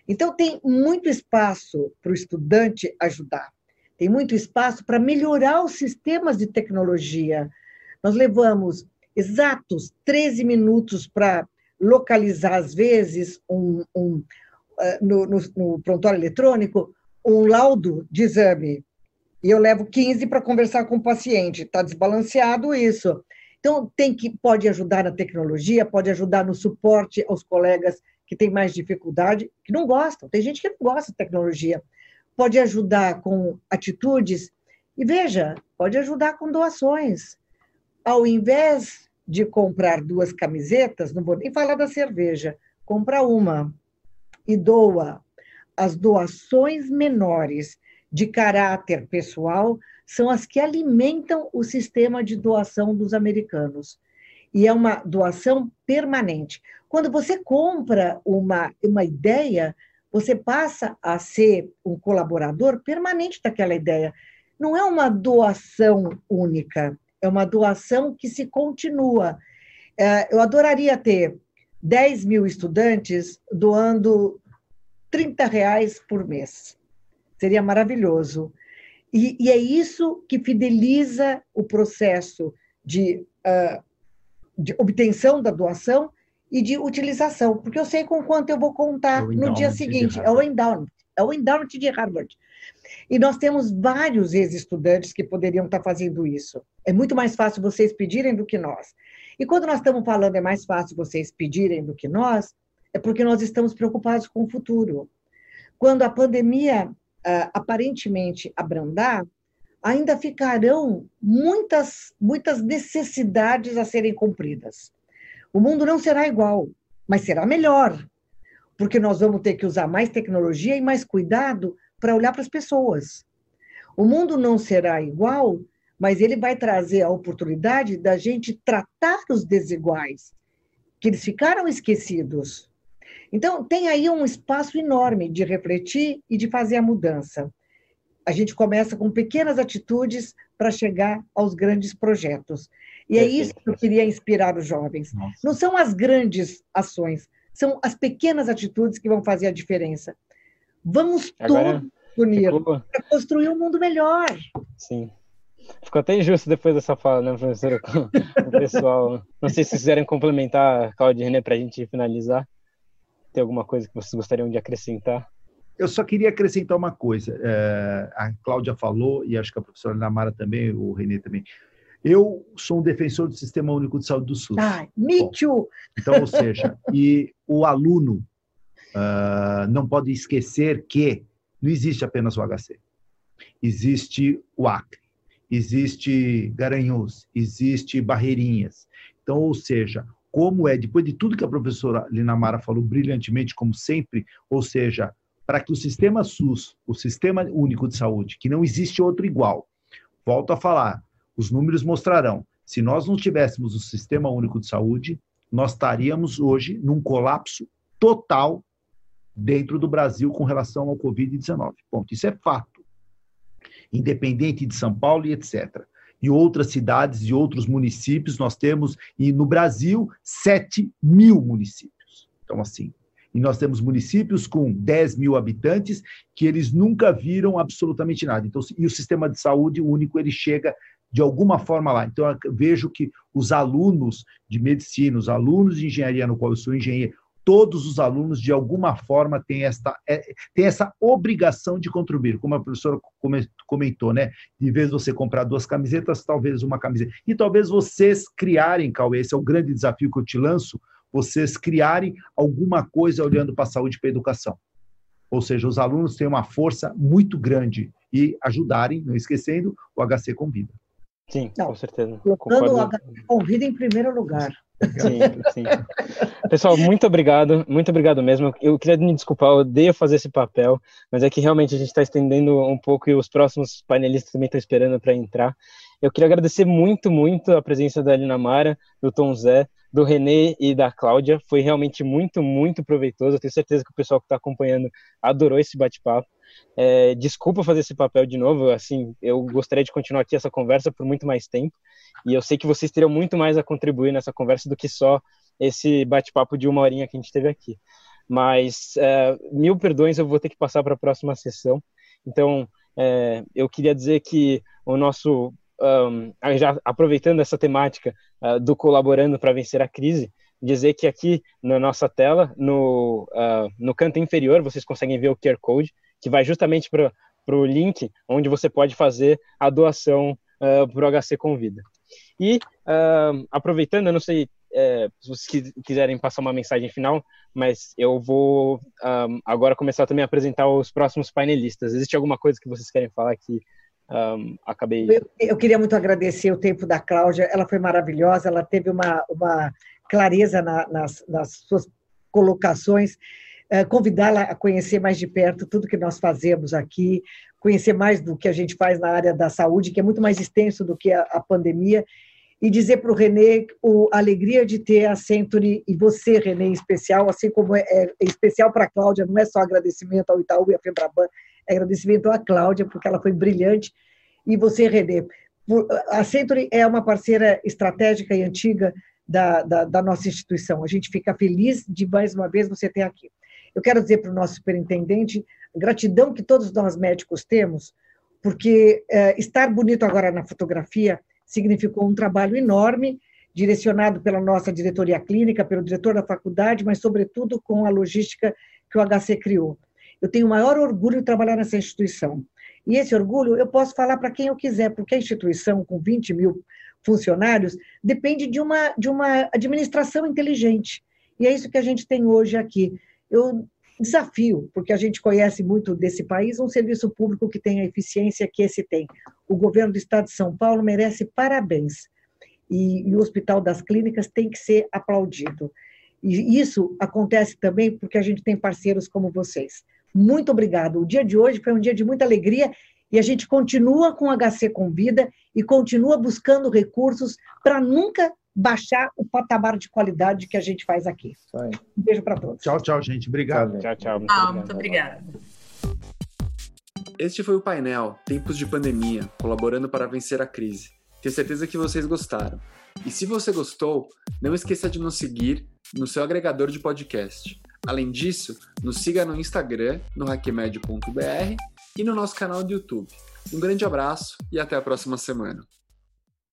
Então, tem muito espaço para o estudante ajudar, tem muito espaço para melhorar os sistemas de tecnologia. Nós levamos exatos 13 minutos para localizar, às vezes, um, um, eh, no, no, no prontuário eletrônico um laudo de exame e eu levo 15 para conversar com o paciente. Está desbalanceado isso. Então, tem que pode ajudar na tecnologia, pode ajudar no suporte aos colegas que têm mais dificuldade, que não gostam. Tem gente que não gosta de tecnologia. Pode ajudar com atitudes. E veja, pode ajudar com doações. Ao invés de comprar duas camisetas, não vou nem falar da cerveja, compra uma e doa. As doações menores de caráter pessoal são as que alimentam o sistema de doação dos americanos. E é uma doação permanente. Quando você compra uma, uma ideia, você passa a ser um colaborador permanente daquela ideia. Não é uma doação única, é uma doação que se continua. É, eu adoraria ter 10 mil estudantes doando 30 reais por mês. Seria maravilhoso. E, e é isso que fideliza o processo de, uh, de obtenção da doação e de utilização, porque eu sei com quanto eu vou contar é no dia seguinte. É o endowment, é o endowment de Harvard. E nós temos vários ex-estudantes que poderiam estar fazendo isso. É muito mais fácil vocês pedirem do que nós. E quando nós estamos falando é mais fácil vocês pedirem do que nós, é porque nós estamos preocupados com o futuro. Quando a pandemia uh, aparentemente abrandar, ainda ficarão muitas, muitas necessidades a serem cumpridas. O mundo não será igual, mas será melhor, porque nós vamos ter que usar mais tecnologia e mais cuidado para olhar para as pessoas. O mundo não será igual, mas ele vai trazer a oportunidade da gente tratar os desiguais, que eles ficaram esquecidos. Então, tem aí um espaço enorme de refletir e de fazer a mudança. A gente começa com pequenas atitudes para chegar aos grandes projetos. E é isso que eu queria inspirar os jovens. Nossa. Não são as grandes ações, são as pequenas atitudes que vão fazer a diferença. Vamos Agora, todos unir para construir um mundo melhor. Sim. Ficou até injusto depois dessa fala, né, professora? o pessoal. Não sei se vocês quiserem complementar, Claudia e René, para a gente finalizar. Tem alguma coisa que vocês gostariam de acrescentar? Eu só queria acrescentar uma coisa. É, a Cláudia falou, e acho que a professora Namara também, o Renê também. Eu sou um defensor do Sistema Único de Saúde do SUS. Ah, me too. Então, ou seja, e o aluno uh, não pode esquecer que não existe apenas o HC. Existe o Acre, existe Garanhuns, existe Barreirinhas. Então, ou seja, como é, depois de tudo que a professora Linamara falou brilhantemente, como sempre, ou seja, para que o sistema SUS, o Sistema Único de Saúde, que não existe outro igual, volto a falar, os números mostrarão, se nós não tivéssemos o Sistema Único de Saúde, nós estaríamos hoje num colapso total dentro do Brasil com relação ao Covid-19. Ponto. Isso é fato. Independente de São Paulo e etc e outras cidades e outros municípios. Nós temos, e no Brasil, 7 mil municípios. Então, assim, e nós temos municípios com 10 mil habitantes que eles nunca viram absolutamente nada. Então, e o sistema de saúde único, ele chega de alguma forma lá. Então, eu vejo que os alunos de medicina, os alunos de engenharia, no qual eu sou engenheiro, todos os alunos, de alguma forma, têm esta, é, têm essa obrigação de contribuir, como a professora comentou, né? De vez você comprar duas camisetas, talvez uma camiseta. E talvez vocês criarem, Cauê, esse é o grande desafio que eu te lanço, vocês criarem alguma coisa olhando para a saúde e para a educação. Ou seja, os alunos têm uma força muito grande e ajudarem, não esquecendo, o HC Convida. Sim, não, com certeza. Colocando o HC Convida em primeiro lugar. Sim, sim. Pessoal, muito obrigado, muito obrigado mesmo. Eu queria me desculpar, eu odeio fazer esse papel, mas é que realmente a gente está estendendo um pouco e os próximos painelistas também estão esperando para entrar. Eu queria agradecer muito, muito a presença da Alina Mara, do Tom Zé, do Renê e da Cláudia. Foi realmente muito, muito proveitoso. Eu tenho certeza que o pessoal que está acompanhando adorou esse bate-papo. É, desculpa fazer esse papel de novo, assim, eu gostaria de continuar aqui essa conversa por muito mais tempo, e eu sei que vocês teriam muito mais a contribuir nessa conversa do que só esse bate-papo de uma horinha que a gente teve aqui. Mas é, mil perdões, eu vou ter que passar para a próxima sessão. Então, é, eu queria dizer que o nosso, um, já aproveitando essa temática uh, do colaborando para vencer a crise, dizer que aqui na nossa tela, no, uh, no canto inferior, vocês conseguem ver o QR Code, que vai justamente para o link onde você pode fazer a doação uh, para o HC Convida. E, uh, aproveitando, eu não sei é, se vocês quiserem passar uma mensagem final, mas eu vou um, agora começar também a apresentar os próximos painelistas. Existe alguma coisa que vocês querem falar que um, acabei. Eu, eu, queria muito agradecer o tempo da Cláudia, ela foi maravilhosa, ela teve uma, uma clareza na, nas, nas suas colocações. É, convidá-la a conhecer mais de perto tudo que nós fazemos aqui, conhecer mais do que a gente faz na área da saúde, que é muito mais extenso do que a, a pandemia. e dizer para o Renê a alegria de ter a Century e você, Renê, em especial, assim como é, é especial para a Cláudia, não é só agradecimento ao Itaú e à Febraban, é agradecimento à Cláudia, porque ela foi brilhante, e você, Renê. A Century é uma parceira estratégica e antiga da, da, da nossa instituição. A gente fica feliz de, mais uma vez, você ter aqui. Eu quero dizer para o nosso superintendente a gratidão que todos nós médicos temos, porque é, estar bonito agora na fotografia significou um trabalho enorme, direcionado pela nossa diretoria clínica, pelo diretor da faculdade, mas, sobretudo, com a logística que o HC criou. Eu tenho o maior orgulho de trabalhar nessa instituição. E esse orgulho eu posso falar para quem eu quiser, porque a instituição, com 20 mil funcionários, depende de uma, de uma administração inteligente. E é isso que a gente tem hoje aqui. Eu desafio, porque a gente conhece muito desse país, um serviço público que tem a eficiência que esse tem. O governo do estado de São Paulo merece parabéns. E, e o Hospital das Clínicas tem que ser aplaudido. E isso acontece também porque a gente tem parceiros como vocês. Muito obrigado. O dia de hoje foi um dia de muita alegria e a gente continua com o HC Convida e continua buscando recursos para nunca baixar o patamar de qualidade que a gente faz aqui. Um beijo para todos. Tchau, tchau, gente. Obrigado. Tchau, tchau. Muito, ah, muito obrigada. Este foi o painel Tempos de Pandemia, colaborando para vencer a crise. Tenho certeza que vocês gostaram. E se você gostou, não esqueça de nos seguir no seu agregador de podcast. Além disso, nos siga no Instagram, no hackmed.br e no nosso canal do YouTube. Um grande abraço e até a próxima semana.